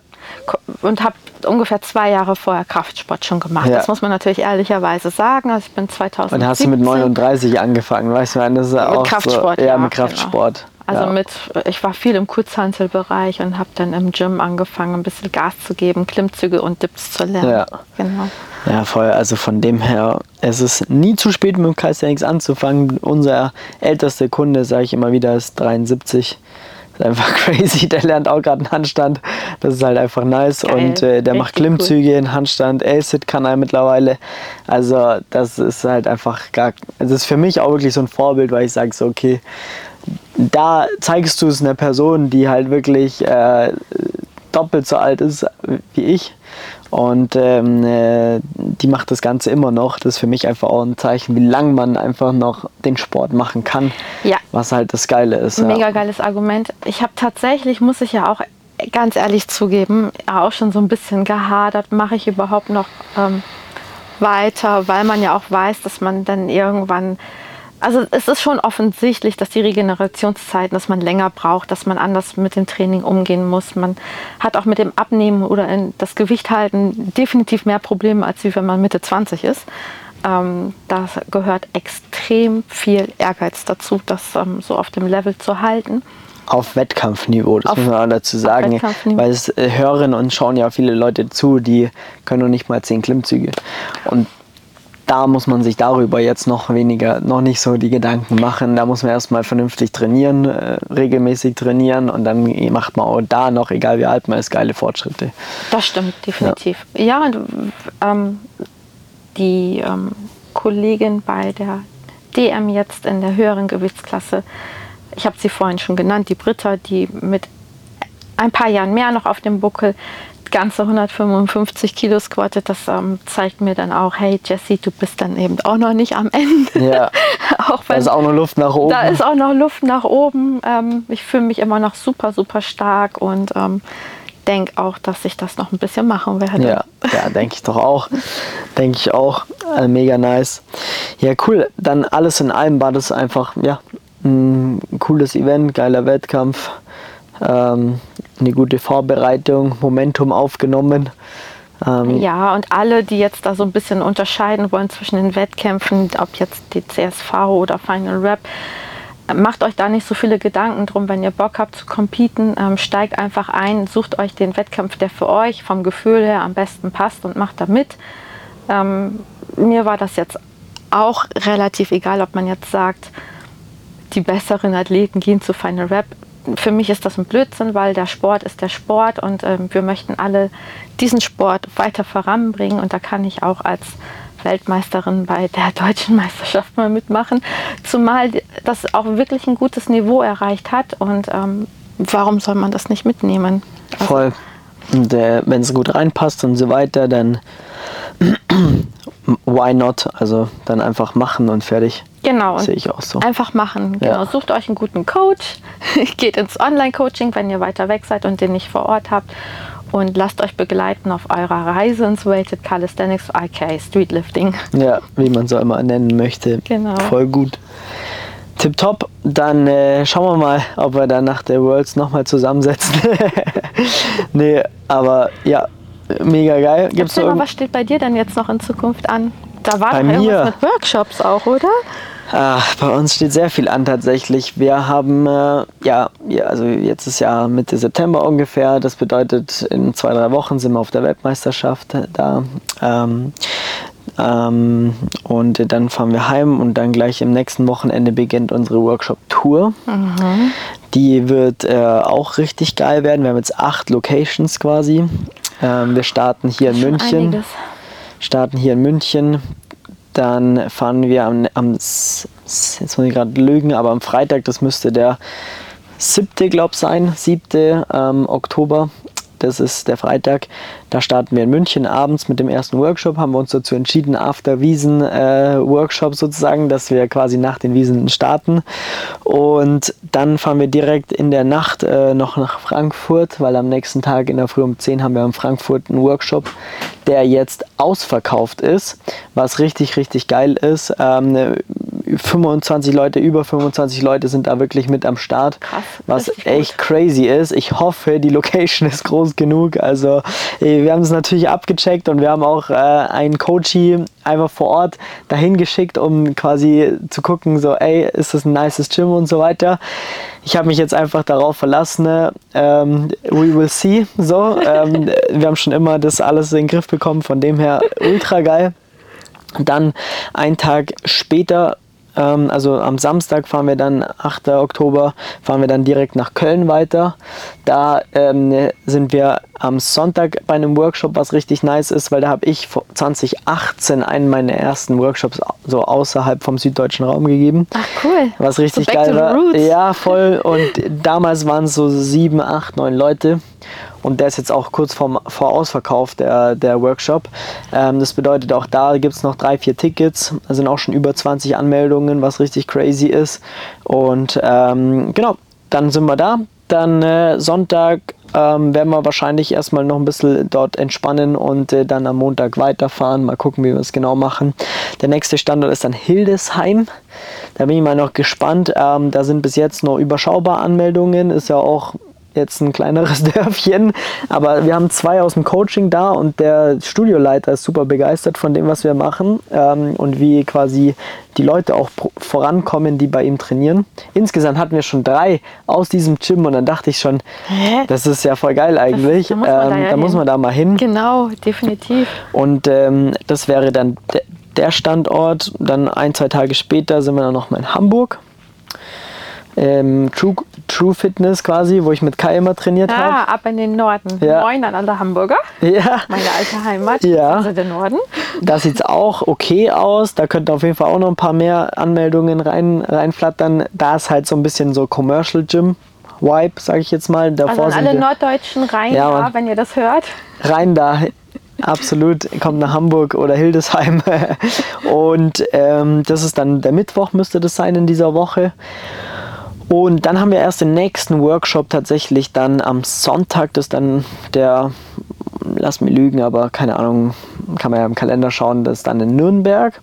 Und habe ungefähr zwei Jahre vorher Kraftsport schon gemacht. Ja. Das muss man natürlich ehrlicherweise sagen. Also ich bin 2000. Und hast du mit 39 angefangen, weißt du? Das ist mit auch Kraftsport. So, ja, ja, mit genau. Kraftsport. Genau. Also ja. mit, ich war viel im Kurzhantelbereich und habe dann im Gym angefangen, ein bisschen Gas zu geben, Klimmzüge und Dips zu lernen. Ja. Genau. Ja, voll. Also von dem her, es ist nie zu spät, mit dem Calisthenics anzufangen. Unser ältester Kunde, sage ich immer wieder, ist 73. Das ist einfach crazy. Der lernt auch gerade einen Handstand. Das ist halt einfach nice. Geil. Und äh, der Richtig macht Klimmzüge cool. in Handstand. A-Sit kann er mittlerweile. Also das ist halt einfach gar. Das ist für mich auch wirklich so ein Vorbild, weil ich sage so, okay, da zeigst du es einer Person, die halt wirklich äh, doppelt so alt ist wie ich. Und ähm, äh, die macht das Ganze immer noch. Das ist für mich einfach auch ein Zeichen, wie lange man einfach noch den Sport machen kann. Ja. Was halt das Geile ist. Mega ja. geiles Argument. Ich habe tatsächlich, muss ich ja auch ganz ehrlich zugeben, auch schon so ein bisschen gehadert, mache ich überhaupt noch ähm, weiter, weil man ja auch weiß, dass man dann irgendwann also es ist schon offensichtlich, dass die Regenerationszeiten, dass man länger braucht, dass man anders mit dem Training umgehen muss. Man hat auch mit dem Abnehmen oder das Gewicht halten definitiv mehr Probleme, als wenn man Mitte 20 ist. Ähm, da gehört extrem viel Ehrgeiz dazu, das ähm, so auf dem Level zu halten. Auf Wettkampfniveau, das auf, muss man auch dazu sagen. Weil es äh, hören und schauen ja viele Leute zu, die können noch nicht mal zehn Klimmzüge. Und da muss man sich darüber jetzt noch weniger, noch nicht so die Gedanken machen. Da muss man erstmal vernünftig trainieren, äh, regelmäßig trainieren und dann macht man auch da noch, egal wie alt man ist, geile Fortschritte. Das stimmt, definitiv. Ja, ja ähm, die ähm, Kollegin bei der DM jetzt in der höheren Gewichtsklasse. Ich habe sie vorhin schon genannt, die Britta, die mit ein paar Jahren mehr noch auf dem Buckel ganze 155 Kilo squattet, das ähm, zeigt mir dann auch, hey Jesse, du bist dann eben auch noch nicht am Ende. Ja. auch wenn, da ist auch noch Luft nach oben. Da ist auch noch Luft nach oben. Ähm, ich fühle mich immer noch super, super stark und ähm, denke auch, dass ich das noch ein bisschen machen werde. Ja, ja denke ich doch auch. denke ich auch. Äh, mega nice. Ja, cool. Dann alles in allem war das einfach, ja, ein cooles Event, geiler Wettkampf. Ähm, eine gute Vorbereitung, Momentum aufgenommen. Ähm ja, und alle, die jetzt da so ein bisschen unterscheiden wollen zwischen den Wettkämpfen, ob jetzt die CSV oder Final Rap, macht euch da nicht so viele Gedanken drum, wenn ihr Bock habt zu competen, ähm, steigt einfach ein, sucht euch den Wettkampf, der für euch vom Gefühl her am besten passt und macht da mit. Ähm, mir war das jetzt auch relativ egal, ob man jetzt sagt, die besseren Athleten gehen zu Final Rap für mich ist das ein Blödsinn, weil der Sport ist der Sport und ähm, wir möchten alle diesen Sport weiter voranbringen und da kann ich auch als Weltmeisterin bei der deutschen Meisterschaft mal mitmachen, zumal das auch wirklich ein gutes Niveau erreicht hat und ähm, warum soll man das nicht mitnehmen? Also Voll. Und äh, wenn es gut reinpasst und so weiter, dann why not? Also dann einfach machen und fertig. Genau. Sehe ich auch so. Einfach machen. Genau. Ja. Sucht euch einen guten Coach, geht ins Online-Coaching, wenn ihr weiter weg seid und den nicht vor Ort habt. Und lasst euch begleiten auf eurer Reise ins Weighted Calisthenics, IK Streetlifting. Ja, wie man so immer nennen möchte. Genau. Voll gut. Tipptopp. Dann äh, schauen wir mal, ob wir dann nach der Worlds nochmal zusammensetzen. nee, aber ja, mega geil. Gibt's Erzähl mal, was steht bei dir denn jetzt noch in Zukunft an? Da war bei doch irgendwas mit Workshops auch, oder? Ah, bei uns steht sehr viel an tatsächlich. Wir haben, äh, ja, ja, also jetzt ist ja Mitte September ungefähr. Das bedeutet, in zwei, drei Wochen sind wir auf der Weltmeisterschaft da. Ähm, ähm, und dann fahren wir heim und dann gleich im nächsten Wochenende beginnt unsere Workshop-Tour. Mhm. Die wird äh, auch richtig geil werden. Wir haben jetzt acht Locations quasi. Ähm, wir starten hier in München. Einiges. Starten hier in München, dann fahren wir am, am jetzt muss ich gerade lügen, aber am Freitag, das müsste der siebte, glaube ich, sein, siebte ähm, Oktober. Das ist der Freitag. Da starten wir in München abends mit dem ersten Workshop. Haben wir uns dazu entschieden, After Wiesen äh, Workshop sozusagen, dass wir quasi nach den Wiesen starten. Und dann fahren wir direkt in der Nacht äh, noch nach Frankfurt, weil am nächsten Tag in der Früh um 10 haben wir in Frankfurt einen Workshop, der jetzt ausverkauft ist, was richtig, richtig geil ist. Ähm, 25 Leute, über 25 Leute sind da wirklich mit am Start, Krass, was echt gut. crazy ist. Ich hoffe, die Location ist groß genug. Also wir haben es natürlich abgecheckt und wir haben auch äh, einen Coachy einfach vor Ort dahin geschickt, um quasi zu gucken, so, ey, ist das ein nices Gym und so weiter. Ich habe mich jetzt einfach darauf verlassen, ne? ähm, we will see. So, ähm, wir haben schon immer das alles in den Griff bekommen, von dem her ultra geil. Dann einen Tag später ähm, also am Samstag fahren wir dann, 8. Oktober, fahren wir dann direkt nach Köln weiter. Da ähm, sind wir am Sonntag bei einem Workshop, was richtig nice ist, weil da habe ich 2018 einen meiner ersten Workshops so außerhalb vom süddeutschen Raum gegeben. Ach cool. Was richtig so geil war. Ja, voll. Und damals waren es so sieben, acht, neun Leute. Und der ist jetzt auch kurz vor, vor Ausverkauf, der, der Workshop. Ähm, das bedeutet, auch da gibt es noch drei, vier Tickets. Da sind auch schon über 20 Anmeldungen, was richtig crazy ist. Und ähm, genau, dann sind wir da. Dann äh, Sonntag ähm, werden wir wahrscheinlich erstmal noch ein bisschen dort entspannen und äh, dann am Montag weiterfahren. Mal gucken, wie wir es genau machen. Der nächste Standort ist dann Hildesheim. Da bin ich mal noch gespannt. Ähm, da sind bis jetzt noch überschaubar Anmeldungen. Ist ja auch jetzt ein kleineres Dörfchen, aber wir haben zwei aus dem Coaching da und der Studioleiter ist super begeistert von dem, was wir machen ähm, und wie quasi die Leute auch vorankommen, die bei ihm trainieren. Insgesamt hatten wir schon drei aus diesem Gym und dann dachte ich schon, Hä? das ist ja voll geil eigentlich. Das, da, muss man, ähm, da, ja muss man, da mal hin. Genau, definitiv. Und ähm, das wäre dann der Standort. Dann ein, zwei Tage später sind wir dann noch mal in Hamburg. Ähm, True, True Fitness quasi, wo ich mit Kai immer trainiert Ah, habe. ab in den Norden. Ja. Moin an alle Hamburger. Ja, Meine alte Heimat. Ja. Also der Norden. da sieht es auch okay aus. Da könnten auf jeden Fall auch noch ein paar mehr Anmeldungen rein, reinflattern. Da ist halt so ein bisschen so Commercial Gym Vibe, sage ich jetzt mal. Davor Also alle wir Norddeutschen rein, Ja, ja, Mann. wenn ihr das hört. rein da. Absolut, kommt nach Hamburg oder Hildesheim. Und ähm, das ist dann der Mittwoch, müsste das sein in dieser Woche. Und dann haben wir erst den nächsten Workshop tatsächlich dann am Sonntag. Das ist dann der, lass mich lügen, aber keine Ahnung, kann man ja im Kalender schauen, das ist dann in Nürnberg.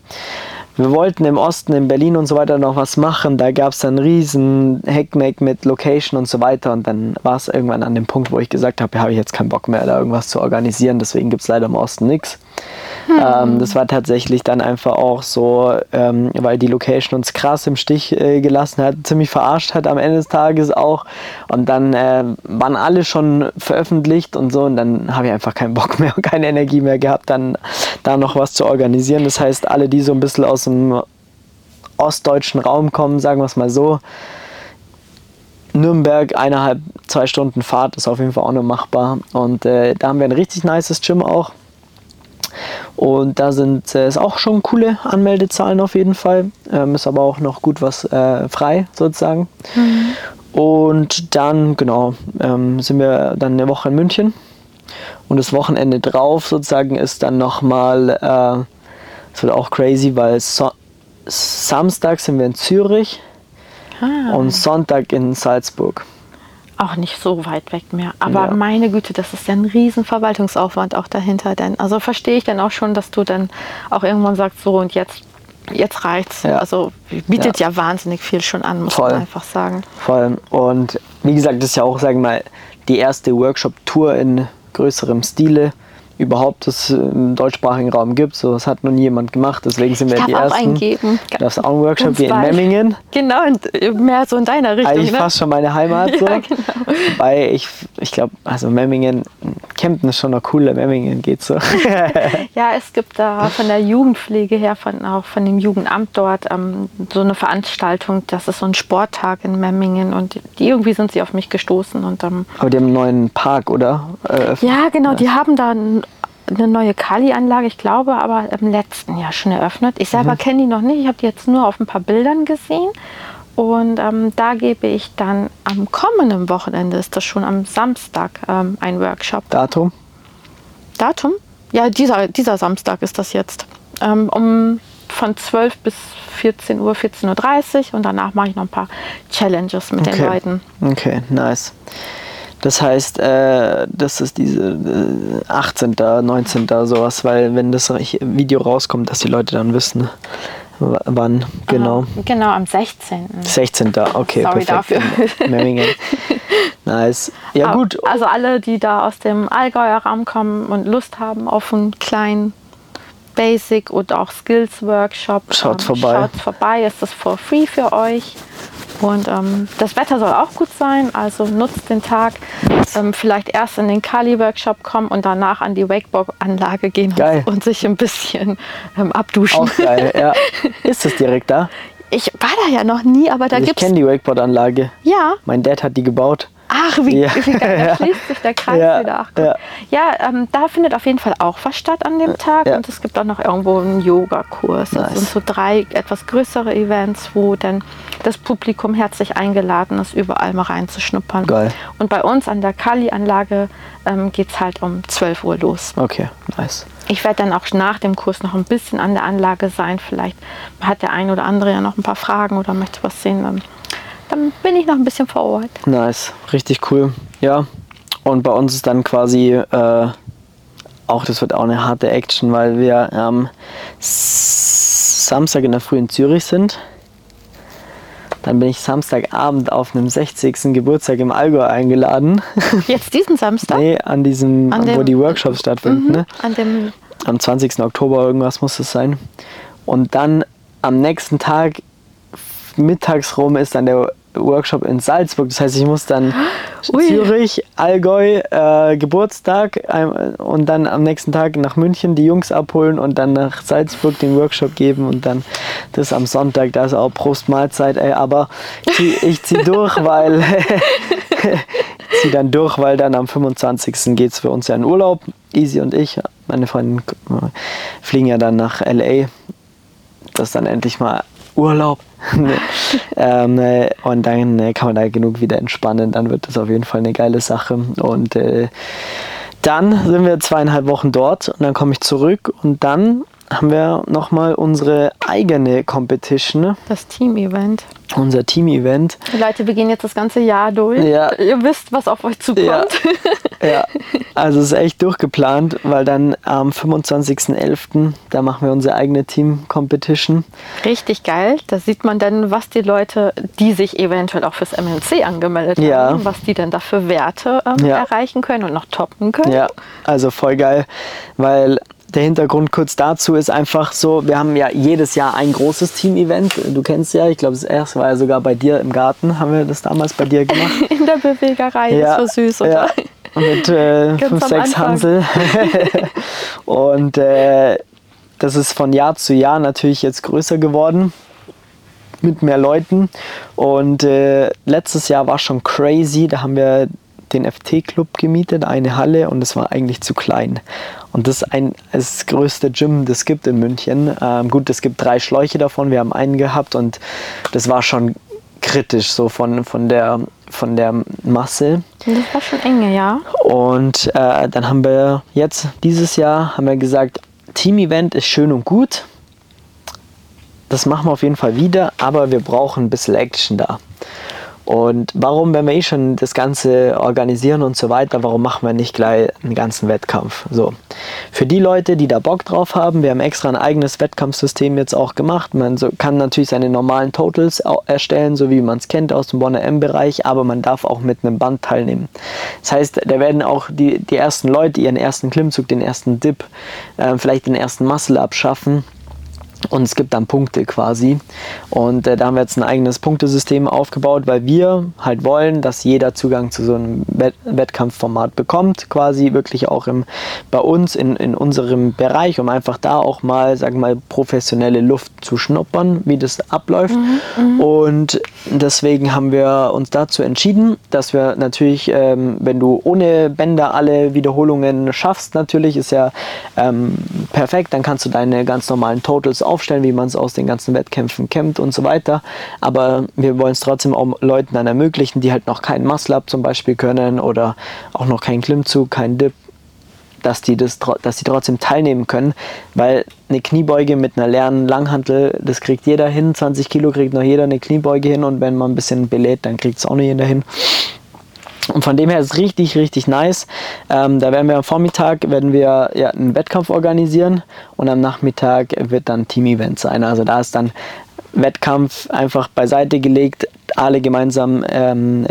Wir wollten im Osten, in Berlin und so weiter noch was machen. Da gab es dann riesen Hackmack mit Location und so weiter. Und dann war es irgendwann an dem Punkt, wo ich gesagt habe, ja, habe ich jetzt keinen Bock mehr, da irgendwas zu organisieren. Deswegen gibt es leider im Osten nichts. Ähm, das war tatsächlich dann einfach auch so, ähm, weil die Location uns krass im Stich äh, gelassen hat, ziemlich verarscht hat am Ende des Tages auch. Und dann äh, waren alle schon veröffentlicht und so. Und dann habe ich einfach keinen Bock mehr und keine Energie mehr gehabt, dann da noch was zu organisieren. Das heißt, alle, die so ein bisschen aus dem ostdeutschen Raum kommen, sagen wir es mal so, Nürnberg, eineinhalb, zwei Stunden Fahrt ist auf jeden Fall auch noch machbar. Und äh, da haben wir ein richtig nices Gym auch. Und da sind äh, ist auch schon coole Anmeldezahlen auf jeden Fall. Ähm, ist aber auch noch gut was äh, frei sozusagen. Und dann, genau, ähm, sind wir dann eine Woche in München. Und das Wochenende drauf sozusagen ist dann nochmal, äh, es wird auch crazy, weil so Samstag sind wir in Zürich Ah, und Sonntag in Salzburg. Auch nicht so weit weg mehr. Aber Ja. meine Güte, das ist ja ein riesen Verwaltungsaufwand auch dahinter. Denn also verstehe ich dann auch schon, dass du dann auch irgendwann sagst, so und jetzt, jetzt reicht's. Ja. Also bietet ja. wahnsinnig viel schon an, muss Voll. man einfach sagen. Voll. Und wie gesagt, das ist ja auch, sagen wir mal, die erste Workshop-Tour in größerem Stile überhaupt es im deutschsprachigen Raum gibt. So was hat noch nie jemand gemacht, deswegen sind wir Ich die ersten. eingeben. Du darfst auch einen Workshop wie in. Memmingen. Genau, und äh, mehr so in deiner Richtung. Eigentlich ne? fast schon meine Heimat. So. Ja, genau. Wobei ich, ich glaube, also Memmingen, Kempten ist schon noch cooler, Memmingen geht so. Ja, es gibt da von der Jugendpflege her, von, auch von dem Jugendamt dort, ähm, so eine Veranstaltung. Das ist so ein Sporttag in Memmingen und die, irgendwie sind sie auf mich gestoßen. Und, ähm, Aber die haben einen neuen Park, oder? Äh, ja, genau, die haben da eine neue Kali-Anlage, ich glaube, aber im letzten Jahr schon eröffnet. Ich selber kenne die noch nicht, ich habe die jetzt nur auf ein paar Bildern gesehen. Und ähm, da gebe ich dann am kommenden Wochenende, ist das schon am Samstag, ähm, ein Workshop. Datum? Datum? Ja, dieser, dieser Samstag ist das jetzt. Ähm, um von 12 bis 14 Uhr, 14.30 Uhr und danach mache ich noch ein paar Challenges mit den Leuten. Okay, nice. Das heißt, äh, das ist diese äh, 18., 19. sowas, weil wenn das Video rauskommt, dass die Leute dann wissen, w- wann genau. Genau, am 16. 16. Okay, Sorry perfekt. dafür. In Memmingen. Nice. Ja Aber- gut. Also alle, die da aus dem Allgäuer Raum kommen und Lust haben auf einen kleinen Basic oder auch Skills Workshop, Schaut vorbei. Schaut vorbei, ist das for free für euch. Und ähm, das Wetter soll auch gut sein, also nutzt den Tag. Ähm, vielleicht erst in den Kali-Workshop kommen und danach an die Wakeboard-Anlage gehen Geil. und sich ein bisschen ähm, abduschen. Auch geil, ja. Ist das direkt da? Ich war da ja noch nie, aber da ich gibt's kenne die Wakeboard-Anlage. ja. Mein Dad hat die gebaut. Ach, wie, Ja. wie da schließt sich der Kreis Ja, wieder. Ach, Gott. ja. ja, ähm, da findet auf jeden Fall auch was statt an dem Tag. Und es gibt auch noch irgendwo einen Yogakurs. Das Nice. sind so drei etwas größere Events, wo dann das Publikum herzlich eingeladen ist, überall mal reinzuschnuppern. Geil. Und bei uns an der Kali-Anlage ähm, geht es halt um 12 Uhr los. Okay, nice. Ich werde dann auch nach dem Kurs noch ein bisschen an der Anlage sein. Vielleicht hat der ein oder andere ja noch ein paar Fragen oder möchte was sehen. Dann, bin ich noch ein bisschen vor Ort. Nice, richtig cool. Ja. Und bei uns ist dann quasi äh, auch, das wird auch eine harte Action, weil wir am S- Samstag in der Früh in Zürich sind. Dann bin ich Samstagabend auf einem 60. Geburtstag im Allgäu eingeladen. Jetzt diesen Samstag? nee, an diesem, An wo dem- Mhm. die Workshops stattfinden. Ne? An dem Am 20. Oktober irgendwas muss es sein. Und dann am nächsten Tag mittags rum ist dann der Workshop in Salzburg. Das heißt, ich muss dann Ui. Zürich, Allgäu, äh, Geburtstag ähm, und dann am nächsten Tag nach München die Jungs abholen und dann nach Salzburg den Workshop geben und dann das am Sonntag, da ist auch Prost Mahlzeit, ey, aber ich zieh, ich zieh durch, weil ich zieh dann durch, weil dann am 25. geht es für uns ja in Urlaub. Easy und ich, meine Freundin, äh, fliegen ja dann nach LA. Das ist dann endlich mal Urlaub. Ähm, äh, und dann äh, kann man da genug wieder entspannen. Dann wird das auf jeden Fall eine geile Sache. Und äh, dann sind wir zweieinhalb Wochen dort und dann komme ich zurück und dann haben wir nochmal unsere eigene Competition, Das Team-Event. unser Team-Event. Leute, wir gehen jetzt das ganze Jahr durch. Ja. Ihr wisst, was auf euch zukommt. Ja. Ja, also es ist echt durchgeplant, weil dann am 25.11. da machen wir unsere eigene Team-Competition. Richtig geil. Da sieht man dann, was die Leute, die sich eventuell auch fürs MMC angemeldet Ja. haben, was die dann da für Werte ähm, Ja. erreichen können und noch toppen können. Ja, also voll geil, weil der Hintergrund kurz dazu ist einfach so, wir haben ja jedes Jahr ein großes Team-Event. Du kennst ja, ich glaube, das erste war ja sogar bei dir im Garten, haben wir das damals bei dir gemacht. In der Bewegerei. Ja, Das war süß, oder? ja. Mit äh, Ganz fünf, am sechs Anfang. Hansel. und äh, das ist von Jahr zu Jahr natürlich jetzt größer geworden. Mit mehr Leuten. Und äh, letztes Jahr war schon crazy. Da haben wir den FT-Club gemietet, eine Halle, und es war eigentlich zu klein. Und das ist ein, das größte Gym, das es gibt in München. Ähm, gut, es gibt drei Schläuche davon, wir haben einen gehabt und das war schon kritisch, so von, von, der, von der Masse. Das war schon enge, ja. Und äh, dann haben wir jetzt dieses Jahr haben wir gesagt, Team-Event ist schön und gut. Das machen wir auf jeden Fall wieder, aber wir brauchen ein bisschen Action da. Und warum, wenn wir eh schon das Ganze organisieren und so weiter, warum machen wir nicht gleich einen ganzen Wettkampf? So. Für die Leute, die da Bock drauf haben, wir haben extra ein eigenes Wettkampfsystem jetzt auch gemacht. Man so, kann natürlich seine normalen Totals erstellen, so wie man es kennt aus dem Bonner M-Bereich, aber man darf auch mit einem Band teilnehmen. Das heißt, da werden auch die, die ersten Leute ihren ersten Klimmzug, den ersten Dip, äh, vielleicht den ersten Muscle-Up schaffen. Und es gibt dann Punkte quasi. Und äh, da haben wir jetzt ein eigenes Punktesystem aufgebaut, weil wir halt wollen, dass jeder Zugang zu so einem Wett Wettkampfformat bekommt. Quasi wirklich auch im, bei uns in, in unserem Bereich, um einfach da auch mal, sagen wir mal, professionelle Luft zu schnuppern, wie das abläuft. Und deswegen haben wir uns dazu entschieden, dass wir natürlich, ähm, wenn du ohne Bänder alle Wiederholungen schaffst, natürlich ist ja ähm, perfekt, dann kannst du deine ganz normalen Totals aufstellen, wie man es aus den ganzen Wettkämpfen kennt und so weiter. Aber wir wollen es trotzdem auch Leuten dann ermöglichen, die halt noch keinen Muscle-Up zum Beispiel können oder auch noch keinen Klimmzug, keinen Dip, dass die, das, dass die trotzdem teilnehmen können, weil eine Kniebeuge mit einer leeren Langhantel, das kriegt jeder hin, 20 Kilo kriegt noch jeder eine Kniebeuge hin und wenn man ein bisschen belädt, dann kriegt es auch noch jeder hin. Und von dem her ist es richtig, richtig nice. Ähm, da werden wir am Vormittag werden wir ja, einen Wettkampf organisieren und am Nachmittag wird dann Team-Event sein. Also da ist dann Wettkampf einfach beiseite gelegt, alle gemeinsam ähm,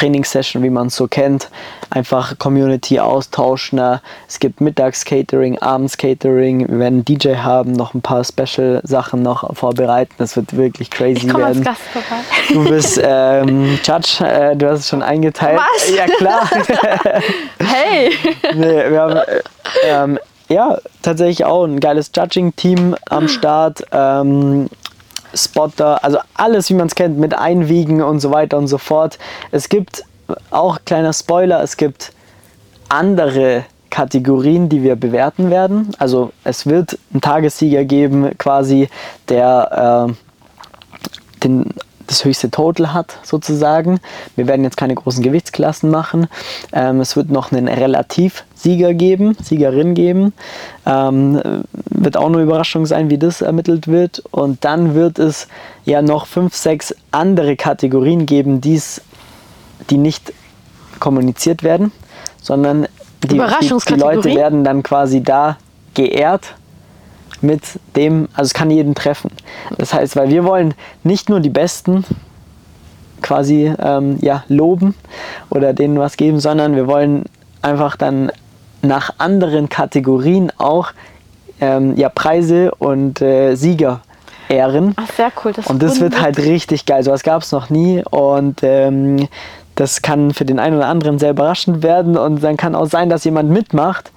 Trainingssession, wie man es so kennt. Einfach Community austauschen. Es gibt Mittags-Catering, Abends-Catering. Wir werden DJ haben, noch ein paar Special-Sachen noch vorbereiten. Das wird wirklich crazy Ich komme als werden. Gast vorbei. Du bist ähm, Judge, äh, du hast es schon eingeteilt. Was? Ja, klar. Hey! nee, wir haben äh, ähm, ja tatsächlich auch ein geiles Judging-Team am Start. Ähm, Spotter, also alles, wie man es kennt, mit Einwiegen und so weiter und so fort. Es gibt auch kleiner Spoiler, es gibt andere Kategorien, die wir bewerten werden. Also es wird einen Tagessieger geben, quasi, der äh, den, das höchste Total hat, sozusagen. Wir werden jetzt keine großen Gewichtsklassen machen. Ähm, es wird noch einen Relativ-Sieger geben, Siegerin geben. Ähm, wird auch eine Überraschung sein, wie das ermittelt wird. Und dann wird es ja noch fünf, sechs andere Kategorien geben, die's, die nicht kommuniziert werden, sondern die, die, die Leute werden dann quasi da geehrt mit dem, also es kann jeden treffen. Das heißt, weil wir wollen nicht nur die Besten quasi ähm, ja, loben oder denen was geben, sondern wir wollen einfach dann nach anderen Kategorien auch ähm, ja, Preise und äh, Sieger ehren. Ach, sehr cool. Das und das wird halt richtig geil. So was gab es noch nie. Und ähm, das kann für den einen oder anderen sehr überraschend werden. Und dann kann auch sein, dass jemand mitmacht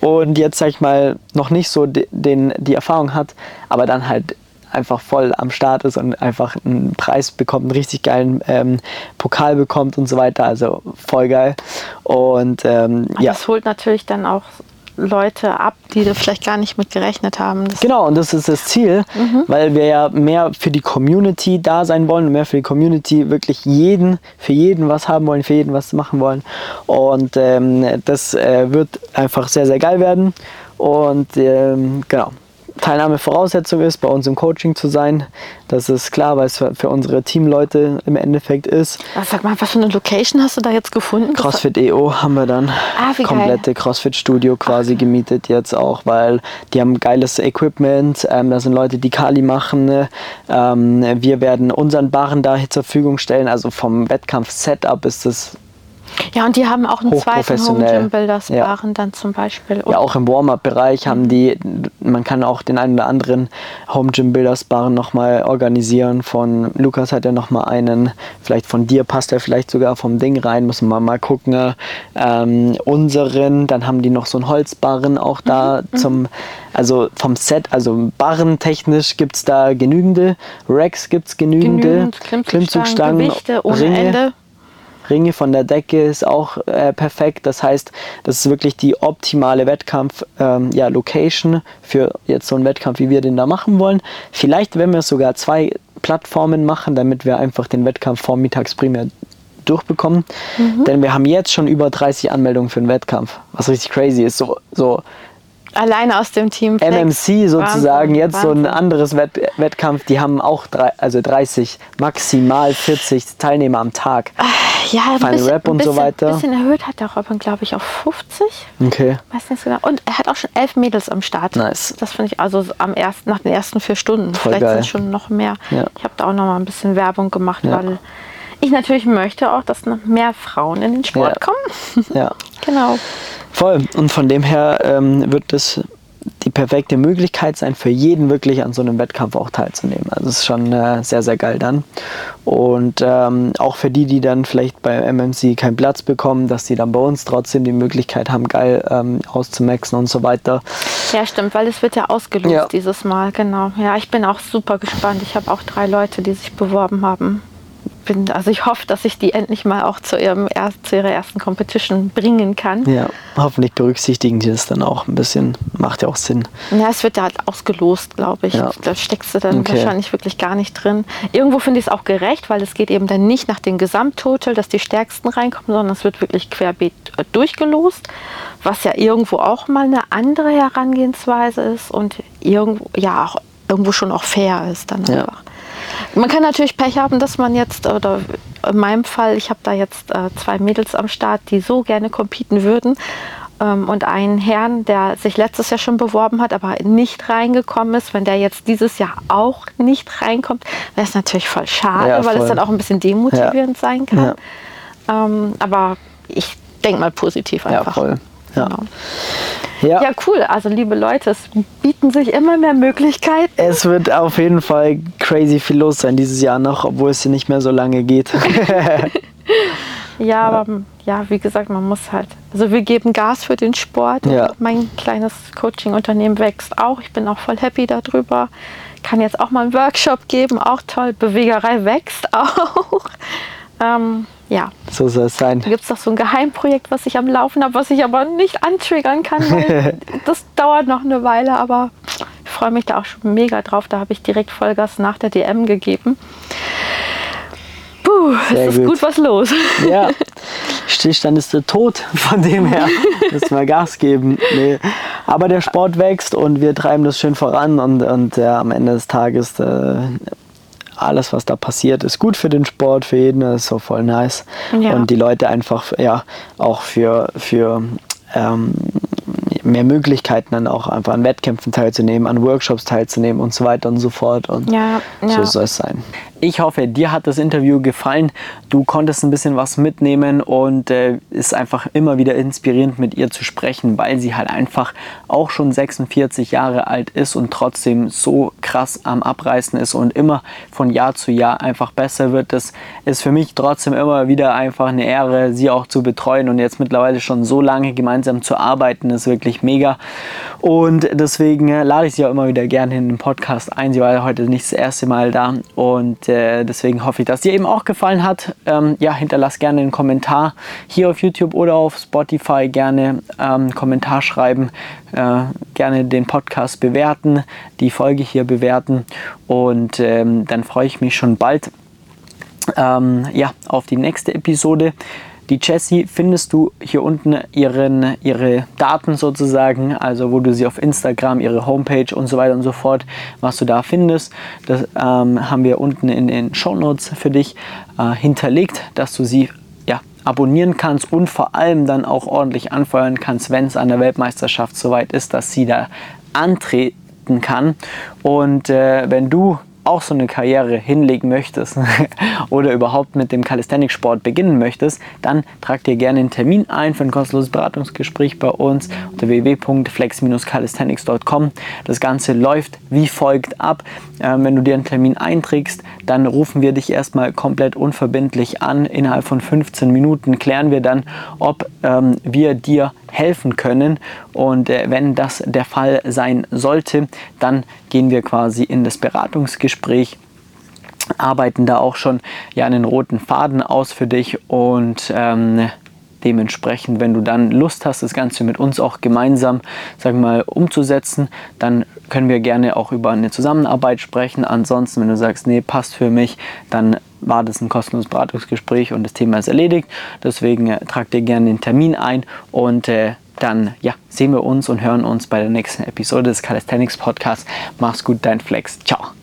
und jetzt, sag ich mal, noch nicht so den, die Erfahrung hat, aber dann halt einfach voll am Start ist und einfach einen Preis bekommt, einen richtig geilen ähm, Pokal bekommt und so weiter. Also voll geil. Und ähm, ja. Das holt natürlich dann auch Leute ab, die da vielleicht gar nicht mit gerechnet haben. Das genau, und das ist das Ziel, mhm. weil wir ja mehr für die Community da sein wollen und mehr für die Community wirklich jeden, für jeden was haben wollen, für jeden was machen wollen. Und ähm, das äh, wird einfach sehr, sehr geil werden. Und ähm, genau, Teilnahmevoraussetzung ist, bei uns im Coaching zu sein. Das ist klar, weil es für unsere Teamleute im Endeffekt ist. Was, sag mal, was für eine Location hast du da jetzt gefunden? CrossFit EO haben wir dann. Ah, wie komplette CrossFit Studio quasi Ach. gemietet jetzt auch, weil die haben geiles Equipment. Ähm, da sind Leute, die Kali machen. Ne? Ähm, wir werden unseren Barren da zur Verfügung stellen. Also vom Wettkampf-Setup ist das ja, und die haben auch einen zweiten Home Gym Builders ja. dann zum Beispiel. Und ja, auch im Warm-Up-Bereich haben die, man kann auch den einen oder anderen Home Gym Builders Barren nochmal organisieren. Von Lukas hat er nochmal einen, vielleicht von dir passt er vielleicht sogar vom Ding rein, müssen wir mal gucken. Ähm, unseren, dann haben die noch so einen Holzbarren auch da mhm. zum, also vom Set, also barrentechnisch gibt es da genügende, Racks gibt es genügende, Genügend Klimmzugstangen, Klimmzugstangen Gewichte ohne Ringe. Ende. Ringe von der Decke ist auch äh, perfekt. Das heißt, das ist wirklich die optimale Wettkampf-Location ähm, ja, für jetzt so einen Wettkampf, wie wir den da machen wollen. Vielleicht, wenn wir sogar zwei Plattformen machen, damit wir einfach den Wettkampf vormittags primär durchbekommen. Mhm. Denn wir haben jetzt schon über 30 Anmeldungen für den Wettkampf, was richtig crazy ist. So, so Alleine aus dem Team. Flex. MMC sozusagen, Wahnsinn, jetzt Wahnsinn. so ein anderes Wett Wettkampf, die haben auch drei, also 30, maximal 40 Teilnehmer am Tag. Ah, ja, ein bisschen, Rap und bisschen, so weiter. Ein bisschen erhöht hat der Robin, glaube ich, auf 50. Okay. Weiß nicht genau. Und er hat auch schon elf Mädels am Start. Nice. Das finde ich also am ersten, nach den ersten vier Stunden. Voll Vielleicht sind schon noch mehr. Ja. Ich habe da auch noch mal ein bisschen Werbung gemacht, ja. weil ich natürlich möchte auch, dass noch mehr Frauen in den Sport ja. kommen. Ja. genau. Voll. Und von dem her ähm, wird das die perfekte Möglichkeit sein, für jeden wirklich an so einem Wettkampf auch teilzunehmen. Also es ist schon äh, sehr, sehr geil dann. Und ähm, auch für die, die dann vielleicht bei MMC keinen Platz bekommen, dass die dann bei uns trotzdem die Möglichkeit haben, geil ähm, auszumaxen und so weiter. Ja, stimmt, weil es wird ja ausgelost ja. dieses Mal, genau. Ja, ich bin auch super gespannt. Ich habe auch drei Leute, die sich beworben haben bin, also ich hoffe, dass ich die endlich mal auch zu, ihrem, zu ihrer ersten Competition bringen kann. Ja, hoffentlich berücksichtigen die das dann auch ein bisschen. Macht ja auch Sinn. Ja, es wird ja halt ausgelost, glaube ich. Ja. Da steckst du dann Okay. wahrscheinlich wirklich gar nicht drin. Irgendwo finde ich es auch gerecht, weil es geht eben dann nicht nach dem Gesamttotal, dass die Stärksten reinkommen, sondern es wird wirklich querbeet äh, durchgelost, was ja irgendwo auch mal eine andere Herangehensweise ist und irgendwo, ja, auch irgendwo schon auch fair ist dann Ja. einfach. Man kann natürlich Pech haben, dass man jetzt, oder in meinem Fall, ich habe da jetzt äh, zwei Mädels am Start, die so gerne competen würden. Ähm, und einen Herrn, der sich letztes Jahr schon beworben hat, aber nicht reingekommen ist. Wenn der jetzt dieses Jahr auch nicht reinkommt, wäre es natürlich voll schade, Ja, weil es voll. dann auch ein bisschen demotivierend sein kann. Ja. Ähm, aber ich denke mal positiv Ja, einfach. voll. Ja. Genau. Ja. Ja, cool. Also liebe Leute, es bieten sich immer mehr Möglichkeiten. Es wird auf jeden Fall crazy viel los sein dieses Jahr noch, obwohl es hier nicht mehr so lange geht. Ja, aber ja, wie gesagt, man muss halt. Also wir geben Gas für den Sport. Ja. Mein kleines Coaching-Unternehmen wächst auch. Ich bin auch voll happy darüber. Kann jetzt auch mal einen Workshop geben, auch toll. Bewegerei wächst auch. Ähm, ja, so soll es sein. da gibt es noch so ein Geheimprojekt, was ich am Laufen habe, was ich aber nicht antriggern kann, das dauert noch eine Weile, aber ich freue mich da auch schon mega drauf. Da habe ich direkt Vollgas nach der DM gegeben. Puh, Sehr es ist gut. gut was los. Ja, Stillstand ist der Tod. Von dem her müssen wir Gas geben. Nee. Aber der Sport wächst und wir treiben das schön voran und, und ja, am Ende des Tages äh, alles, was da passiert, ist gut für den Sport, für jeden, das ist so voll nice. Ja. Und die Leute einfach ja auch für, für ähm, mehr Möglichkeiten dann auch einfach an Wettkämpfen teilzunehmen, an Workshops teilzunehmen und so weiter und so fort. Und Ja, so soll es sein. Ich hoffe, dir hat das Interview gefallen. Du konntest ein bisschen was mitnehmen und äh, ist einfach immer wieder inspirierend mit ihr zu sprechen, weil sie halt einfach auch schon 46 Jahre alt ist und trotzdem so krass am Abreißen ist und immer von Jahr zu Jahr einfach besser wird. Das ist für mich trotzdem immer wieder einfach eine Ehre, sie auch zu betreuen und jetzt mittlerweile schon so lange gemeinsam zu arbeiten, ist wirklich mega. Und deswegen äh, lade ich sie auch immer wieder gerne in den Podcast ein. Sie war heute nicht das erste Mal da und äh, deswegen hoffe ich, dass dir eben auch gefallen hat. Ähm, ja, hinterlass gerne einen Kommentar hier auf YouTube oder auf Spotify. Gerne ähm, Kommentar schreiben, äh, gerne den Podcast bewerten, die Folge hier bewerten und ähm, dann freue ich mich schon bald ähm, ja, auf die nächste Episode. Die Jessie findest du hier unten ihren, ihre Daten sozusagen, also wo du sie auf Instagram, ihre Homepage und so weiter und so fort, was du da findest. Das ähm, haben wir unten in den Show Notes für dich äh, hinterlegt, dass du sie ja, abonnieren kannst und vor allem dann auch ordentlich anfeuern kannst, wenn es an der Weltmeisterschaft soweit ist, dass sie da antreten kann. Und äh, wenn du auch so eine Karriere hinlegen möchtest oder überhaupt mit dem Calisthenics-Sport beginnen möchtest, dann trag dir gerne einen Termin ein für ein kostenloses Beratungsgespräch bei uns unter www.flex-calisthenics.com. Das Ganze läuft wie folgt ab. Ähm, wenn du dir einen Termin einträgst, dann rufen wir dich erstmal komplett unverbindlich an. Innerhalb von 15 Minuten klären wir dann, ob ähm, wir dir helfen können. Und äh, wenn das der Fall sein sollte, dann gehen wir quasi in das Beratungsgespräch arbeiten da auch schon ja einen roten Faden aus für dich und ähm, dementsprechend, wenn du dann Lust hast, das Ganze mit uns auch gemeinsam, sagen wir mal, umzusetzen, dann können wir gerne auch über eine Zusammenarbeit sprechen. Ansonsten, wenn du sagst, nee, passt für mich, dann war das ein kostenloses Beratungsgespräch und das Thema ist erledigt. Deswegen äh, trag dir gerne den Termin ein und äh, dann ja, sehen wir uns und hören uns bei der nächsten Episode des Calisthenics Podcasts. Mach's gut, dein Flex. Ciao.